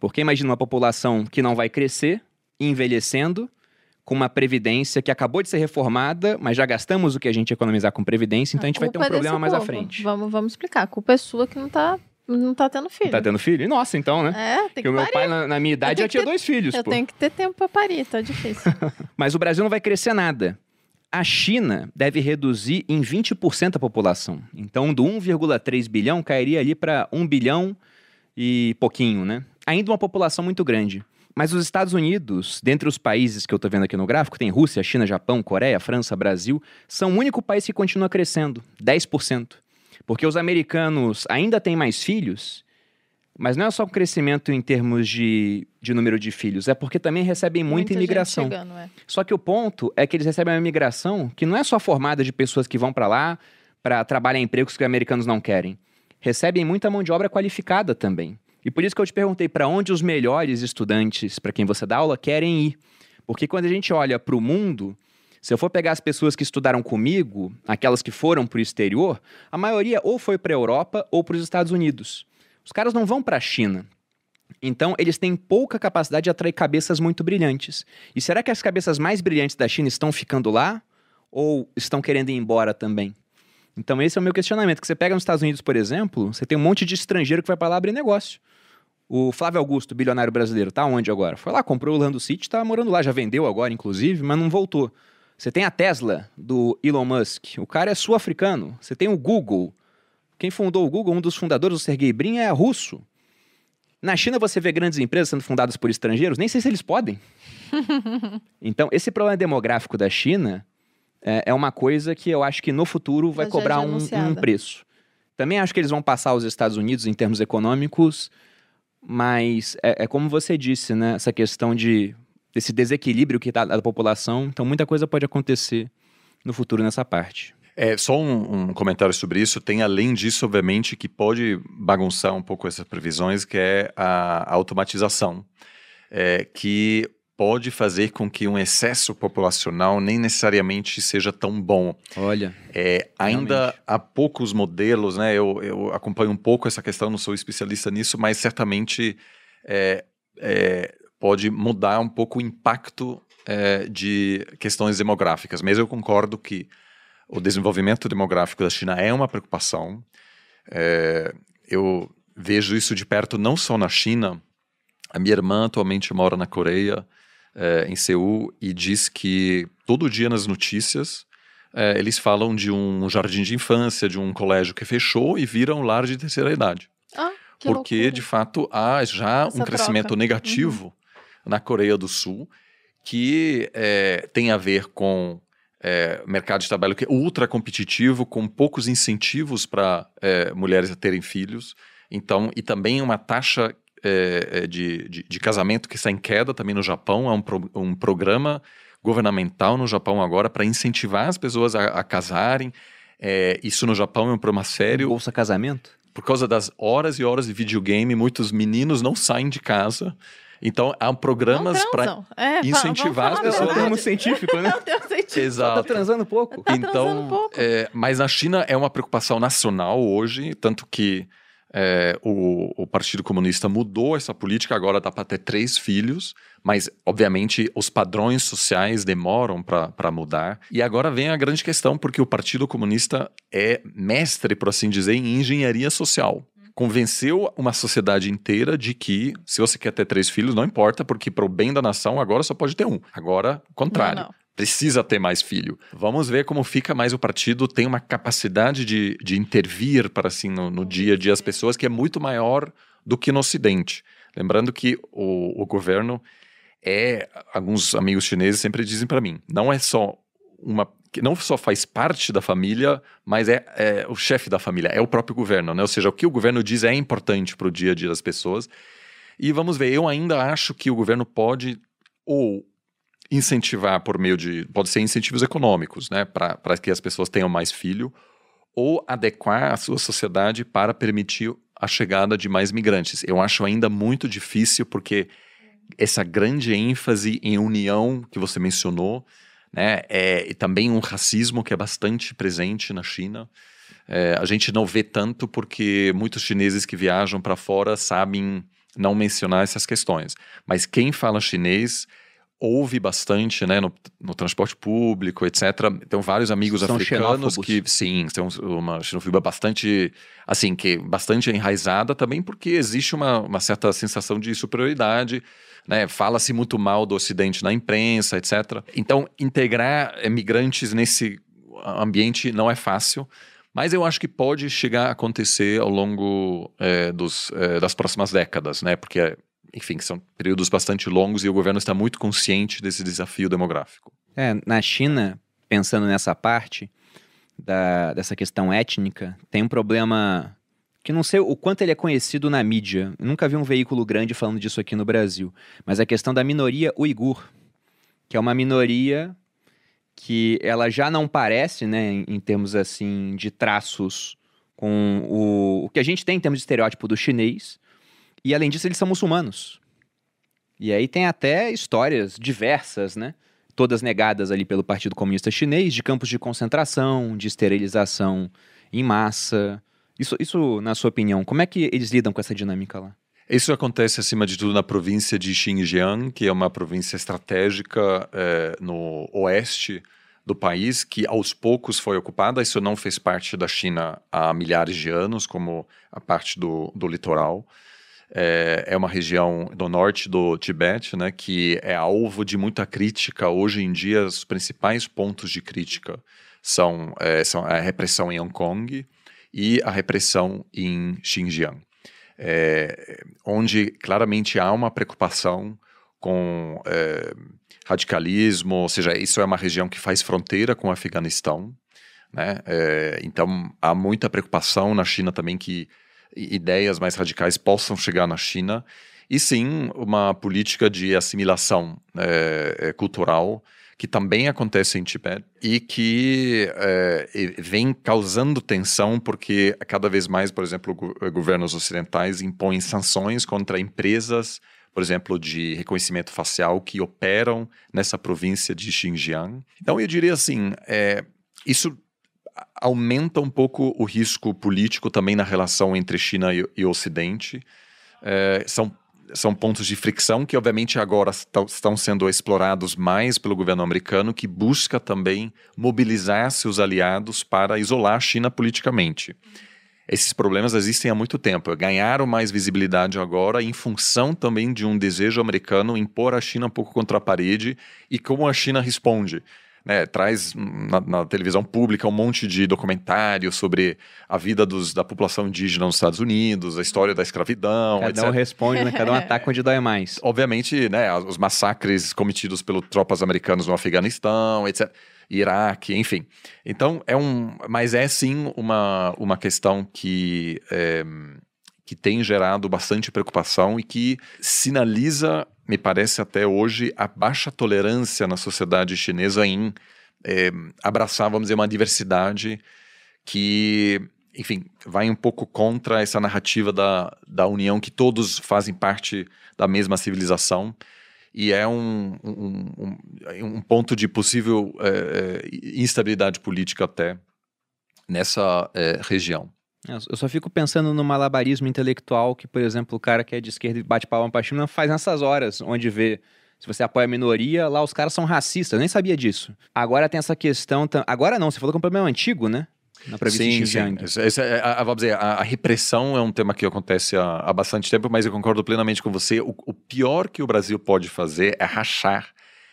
porque imagina uma população que não vai crescer, envelhecendo, com uma previdência que acabou de ser reformada, mas já gastamos o que a gente economizar com previdência, então a, a gente vai ter um é problema mais povo. à frente. Vamos, vamos explicar. A culpa é sua que não está não tá tendo filho. Tá tendo filho? Nossa, então, né? É, tem que Porque o meu parir. pai, na, na minha idade, já tinha ter- dois filhos, Eu pô. tenho que ter tempo pra parir, tá difícil. Mas o Brasil não vai crescer nada. A China deve reduzir em 20% a população. Então, do 1,3 bilhão cairia ali para 1 bilhão e pouquinho, né? Ainda uma população muito grande. Mas os Estados Unidos, dentre os países que eu tô vendo aqui no gráfico, tem Rússia, China, Japão, Coreia, França, Brasil, são o único país que continua crescendo, 10%. Porque os americanos ainda têm mais filhos, mas não é só o crescimento em termos de, de número de filhos, é porque também recebem muita, gente imigração. chegando, é. Só que o ponto é que eles recebem uma imigração que não é só formada de pessoas que vão para lá para trabalhar em empregos que os americanos não querem. Recebem muita mão de obra qualificada também. E por isso que eu te perguntei para onde os melhores estudantes, para quem você dá aula, querem ir. Porque quando a gente olha para o mundo, se eu for pegar as pessoas que estudaram comigo, aquelas que foram para o exterior, a maioria ou foi para a Europa ou para os Estados Unidos. Os caras não vão para a China. Então, eles têm pouca capacidade de atrair cabeças muito brilhantes. E será que as cabeças mais brilhantes da China estão ficando lá ou estão querendo ir embora também? Então, esse é o meu questionamento. Que você pega nos Estados Unidos, por exemplo, você tem um monte de estrangeiro que vai para lá abrir negócio. O Flávio Augusto, bilionário brasileiro, tá onde agora? Foi lá, comprou o Orlando City, tá morando lá, já vendeu agora, inclusive, mas não voltou. Você tem a Tesla, do Elon Musk. O cara é sul-africano. Você tem o Google. Quem fundou o Google, um dos fundadores, o Sergey Brin, é russo. Na China você vê grandes empresas sendo fundadas por estrangeiros, nem sei se eles podem. então, esse problema demográfico da China é, é uma coisa que eu acho que no futuro vai Já cobrar já um, um preço. Também acho que eles vão passar os Estados Unidos em termos econômicos, mas é, é como você disse, né? Essa questão de desse desequilíbrio que tá da população. Então, muita coisa pode acontecer no futuro nessa parte. É, só um, um comentário sobre isso. Tem, além disso, obviamente, que pode bagunçar um pouco essas previsões, que é a automatização, é, que pode fazer com que um excesso populacional nem necessariamente seja tão bom. Olha, É, ainda Realmente. há poucos modelos, né? Eu, eu acompanho um pouco essa questão, não sou especialista nisso, mas certamente é, é, pode mudar um pouco o impacto é, de questões demográficas. Mas eu concordo que o desenvolvimento demográfico da China é uma preocupação. É, eu vejo isso de perto não só na China. A minha irmã atualmente mora na Coreia, é, em Seul, e diz que todo dia nas notícias eles falam de um jardim de infância, de um colégio que fechou e vira um lar de terceira idade. Ah, que porque, loucura. de fato, há já Essa um crescimento troca. Uhum. Na Coreia do Sul, que é, tem a ver com é, mercado de trabalho que é ultra competitivo, com poucos incentivos para é, mulheres a terem filhos. Então, e também uma taxa é, é, de, de, de, casamento que está em queda também no Japão. É um, pro, um programa governamental no Japão agora para incentivar as pessoas a, a casarem. É, isso no Japão é um problema sério. Bolsa casamento? Por causa das horas e horas de videogame, muitos meninos não saem de casa então, há programas para é, incentivar as pessoas. É o termo científico, né? É o termo científico. Exato. Tá transando pouco. Tá então, transando pouco. É, mas na China é uma preocupação nacional hoje, tanto que é, o, o, Partido Comunista mudou essa política, agora dá para ter três filhos, mas obviamente os padrões sociais demoram para mudar. E agora vem a grande questão, porque o Partido Comunista é mestre, por assim dizer, em engenharia social convenceu uma sociedade inteira de que se você quer ter três filhos, não importa, porque para o bem da nação agora só pode ter um. Agora, contrário. Não, não. Precisa ter mais filho. Vamos ver como fica, mas o partido tem uma capacidade de, de intervir para assim no, no dia a dia as pessoas que é muito maior do que no Ocidente. Lembrando que o, o governo é, alguns amigos chineses sempre dizem para mim, não é só uma que não só faz parte da família, mas é, é o chefe da família, é o próprio governo, né? Ou seja, o que o governo diz é importante para o dia a dia das pessoas. E vamos ver, eu ainda acho que o governo pode ou incentivar por meio de. pode ser incentivos econômicos, né? Para que as pessoas tenham mais filho, ou adequar a sua sociedade para permitir a chegada de mais migrantes. Eu acho ainda muito difícil, porque essa grande ênfase em união que você mencionou né? É, e também um racismo que é bastante presente na China. É, a gente não vê tanto porque muitos chineses que viajam para fora sabem não mencionar essas questões. Mas quem fala chinês ouve bastante, né, no, no transporte público, etc. Tem vários amigos São africanos que, sim, tem uma xenofobia bastante, assim, que bastante enraizada também porque existe uma, uma certa sensação de superioridade né? Fala-se muito mal do Ocidente na imprensa, etc. Então, integrar imigrantes nesse ambiente não é fácil. Mas eu acho que pode chegar a acontecer ao longo é, dos, é, das próximas décadas, né? Porque, enfim, são períodos bastante longos e o governo está muito consciente desse desafio demográfico. É, na China, pensando nessa parte da, dessa questão étnica, tem um problema que não sei o quanto ele é conhecido na mídia. Nunca vi um veículo grande falando disso aqui no Brasil. Mas a questão da minoria uigur, que é uma minoria que ela já não parece, né, em, em termos assim de traços com o, o que a gente tem em termos de estereótipo do chinês. E além disso, eles são muçulmanos. E aí tem até histórias diversas, né? Todas negadas ali pelo Partido Comunista Chinês, de campos de concentração, de esterilização em massa, isso, isso, na sua opinião, como é que eles lidam com essa dinâmica lá? Isso acontece, acima de tudo, na província de Xinjiang, que é uma província estratégica é, no oeste do país, que aos poucos foi ocupada. Isso não fez parte da China há milhares de anos, como a parte do, do litoral. É, é, uma região do norte do Tibete, né, que é alvo de muita crítica. Hoje em dia, os principais pontos de crítica são, é, são a repressão em Hong Kong, e a repressão em Xinjiang, é, onde claramente há uma preocupação com é, radicalismo, ou seja, isso é uma região que faz fronteira com o Afeganistão, né? É, então há muita preocupação na China também que ideias mais radicais possam chegar na China e sim uma política de assimilação é, é cultural que também acontece em Tibete e que é, vem causando tensão porque cada vez mais, por exemplo, governos ocidentais impõem sanções contra empresas, por exemplo, de reconhecimento facial que operam nessa província de Xinjiang. Então, eu diria assim, é, isso aumenta um pouco o risco político também na relação entre China e, e Ocidente. É, são são pontos de fricção que, obviamente, agora estão sendo explorados mais pelo governo americano, que busca também mobilizar seus aliados para isolar a China politicamente. Esses problemas existem há muito tempo. Ganharam mais visibilidade agora em função também de um desejo americano impor a China um pouco contra a parede e como a China responde. Né, traz na, na, televisão pública um monte de documentários sobre a vida dos, da população indígena nos Estados Unidos, a história da escravidão, Cada etc. um responde, né? Cada um ataca onde dói mais. Obviamente, né, os massacres cometidos pelas tropas americanas no Afeganistão, etc. Iraque, enfim. Então, é um. Mas é sim uma, uma questão que. É, que tem gerado bastante preocupação e que sinaliza, me parece até hoje, a baixa tolerância na sociedade chinesa em é, abraçar, vamos dizer, uma diversidade que, enfim, vai um pouco contra essa narrativa da, da união que todos fazem parte da mesma civilização e é um, um, um, um ponto de possível é, instabilidade política até nessa é, região. Eu só fico pensando no malabarismo intelectual que, por exemplo, o cara que é de esquerda e bate palma pra China faz nessas horas, onde vê se você apoia a minoria, lá os caras são racistas. Eu nem sabia disso. Agora tem essa questão. Agora não, você falou que é um problema antigo, né? Na sim, sim. Esse, é, a, vamos dizer, a, a, repressão é um tema que acontece há, há, bastante tempo, mas eu concordo plenamente com você. O, o pior que o Brasil pode fazer é rachar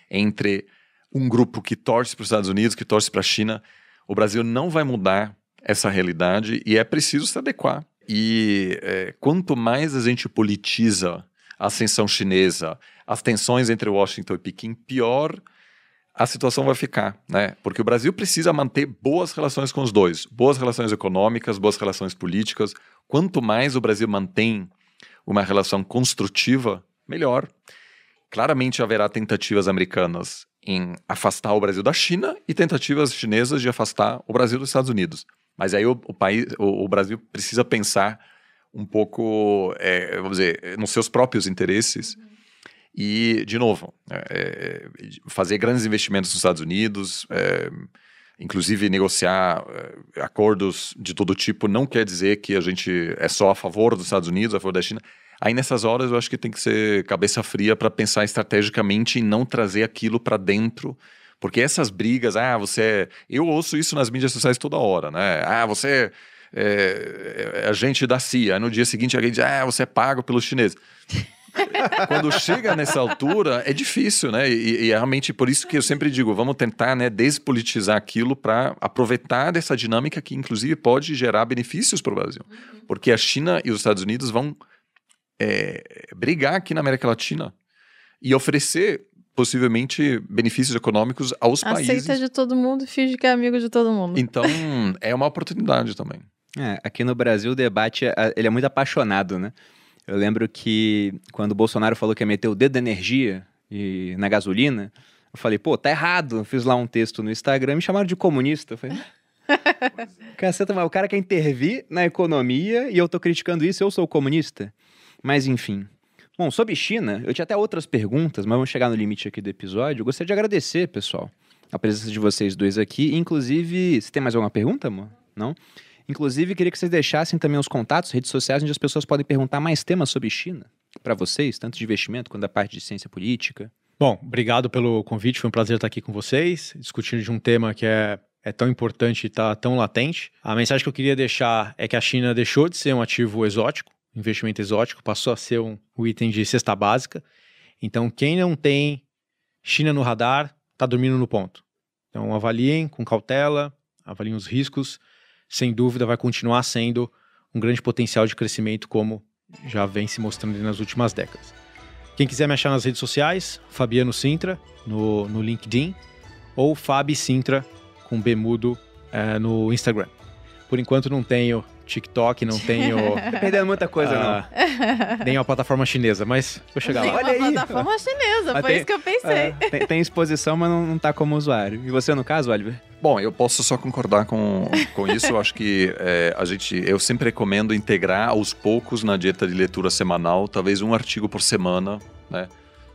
entre um grupo que torce para os Estados Unidos, que torce para a China. O Brasil não vai mudar essa realidade e é preciso se adequar. E é, quanto mais a gente politiza a ascensão chinesa, as tensões entre Washington e Pequim, pior a situação vai ficar, né? Porque o Brasil precisa manter boas relações com os dois, boas relações econômicas, boas relações políticas. Quanto mais o Brasil mantém uma relação construtiva, melhor. Claramente haverá tentativas americanas em afastar o Brasil da China e tentativas chinesas de afastar o Brasil dos Estados Unidos. Mas aí o, o país, o, o, Brasil precisa pensar um pouco, é, vamos dizer, nos seus próprios interesses. Uhum. E, de novo, é, é fazer grandes investimentos nos Estados Unidos, é, inclusive negociar é, acordos de todo tipo, não quer dizer que a gente é só a favor dos Estados Unidos, a favor da China. Aí nessas horas eu acho que tem que ser cabeça fria para pensar estrategicamente e não trazer aquilo para dentro porque essas brigas, ah, você. É, eu ouço isso nas mídias sociais toda hora, né? Ah, você é, é agente da CIA. Aí no dia seguinte alguém diz, ah, você é pago pelos chineses. Quando chega nessa altura, é difícil, né? E, e, é realmente por isso que eu sempre digo, vamos tentar né, despolitizar aquilo para aproveitar dessa dinâmica que, inclusive, pode gerar benefícios para o Brasil. Uhum. Porque a China e os Estados Unidos vão é, brigar aqui na América Latina e oferecer possivelmente benefícios econômicos aos Aceita países. Aceita de todo mundo, finge que é amigo de todo mundo. Então, é uma oportunidade também. É, aqui no Brasil o debate, ele é muito apaixonado, né? Eu lembro que quando o Bolsonaro falou que ia meter o dedo da energia e, na gasolina, eu falei, pô, tá errado. Eu fiz lá um texto no Instagram, me chamaram de comunista. Eu falei, caceta, mas o cara quer intervir na economia e eu tô criticando isso, eu sou comunista? Mas enfim, Bom, sobre China, eu tinha até outras perguntas, mas vamos chegar no limite aqui do episódio. Eu gostaria de agradecer, pessoal, a presença de vocês dois aqui. Inclusive, você tem mais alguma pergunta, amor? Não? Inclusive, queria que vocês deixassem também os contatos, redes sociais, onde as pessoas podem perguntar mais temas sobre China para vocês, tanto de investimento quanto da parte de ciência política. Bom, obrigado pelo convite, foi um prazer estar aqui com vocês, discutindo de um tema que é, é tão importante e está tão latente. A mensagem que eu queria deixar é que a China deixou de ser um ativo exótico, investimento exótico, passou a ser um, um item de cesta básica. Então, quem não tem China no radar, está dormindo no ponto. Então, avaliem com cautela, avaliem os riscos. Sem dúvida, vai continuar sendo um grande potencial de crescimento, como já vem se mostrando nas últimas décadas. Quem quiser me achar nas redes sociais, Fabiano Sintra, no, no LinkedIn, ou Fabi Sintra, com B mudo, é, no Instagram. Por enquanto não tenho TikTok, não tenho. Tá perdendo muita coisa, não. Ah, nem a plataforma chinesa, mas vou chegar lá. Olha aí. plataforma chinesa, mas foi tem, isso que eu pensei. É, tem, tem, exposição, mas não, não tá como usuário. E você, no caso, Oliver? Bom, eu posso só concordar com, com isso. Eu acho que é, a gente, eu sempre recomendo integrar aos poucos na dieta de leitura semanal, talvez um artigo por semana, né?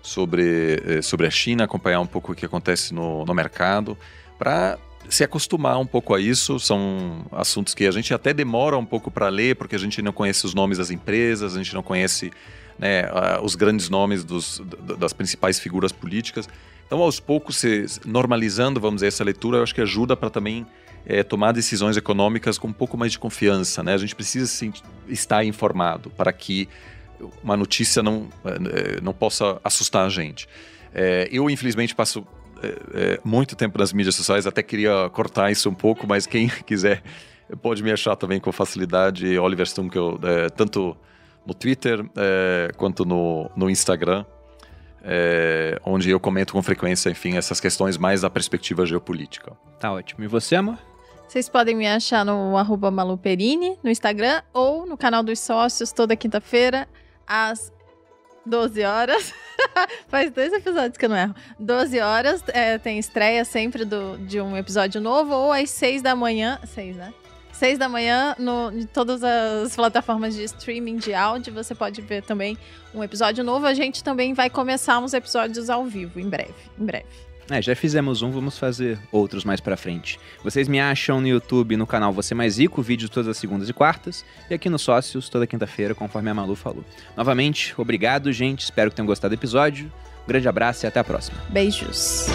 Sobre, é, sobre a China, acompanhar um pouco o que acontece no, no mercado, para se acostumar um pouco a isso. São assuntos que a gente até demora um pouco para ler, porque a gente não conhece os nomes das empresas, a gente não conhece né, os grandes nomes dos, das principais figuras políticas. Então, aos poucos, se normalizando, vamos dizer, essa leitura, eu acho que ajuda para também é, tomar decisões econômicas com um pouco mais de confiança. Né? A gente precisa sim, estar informado para que uma notícia não, é, não possa assustar a gente. É, eu, infelizmente, passo é, é, muito tempo nas mídias sociais, até queria cortar isso um pouco, mas quem quiser pode me achar também com facilidade, Oliver Stunkel, é, tanto no Twitter é, quanto no, no Instagram, é, onde eu comento com frequência, enfim, essas questões mais da perspectiva geopolítica. Tá ótimo. E você, amor? Vocês podem me achar no arroba Maluperini, no Instagram, ou no canal dos sócios, toda quinta-feira, às 12 horas. Faz dois episódios que eu não erro. 12 horas, é, tem estreia sempre do, de um episódio novo, ou às 6 da manhã. 6, né? 6 da manhã, no, em todas as plataformas de streaming de áudio, você pode ver também um episódio novo. A gente também vai começar uns episódios ao vivo, em breve. Em breve. É, já fizemos um, vamos fazer outros mais pra frente. Vocês me acham no YouTube, no canal Você Mais Rico, vídeos todas as segundas e quartas, e aqui no Sócios, toda quinta-feira, conforme a Malu falou. Novamente, obrigado, gente, espero que tenham gostado do episódio. Um grande abraço e até a próxima. Beijos.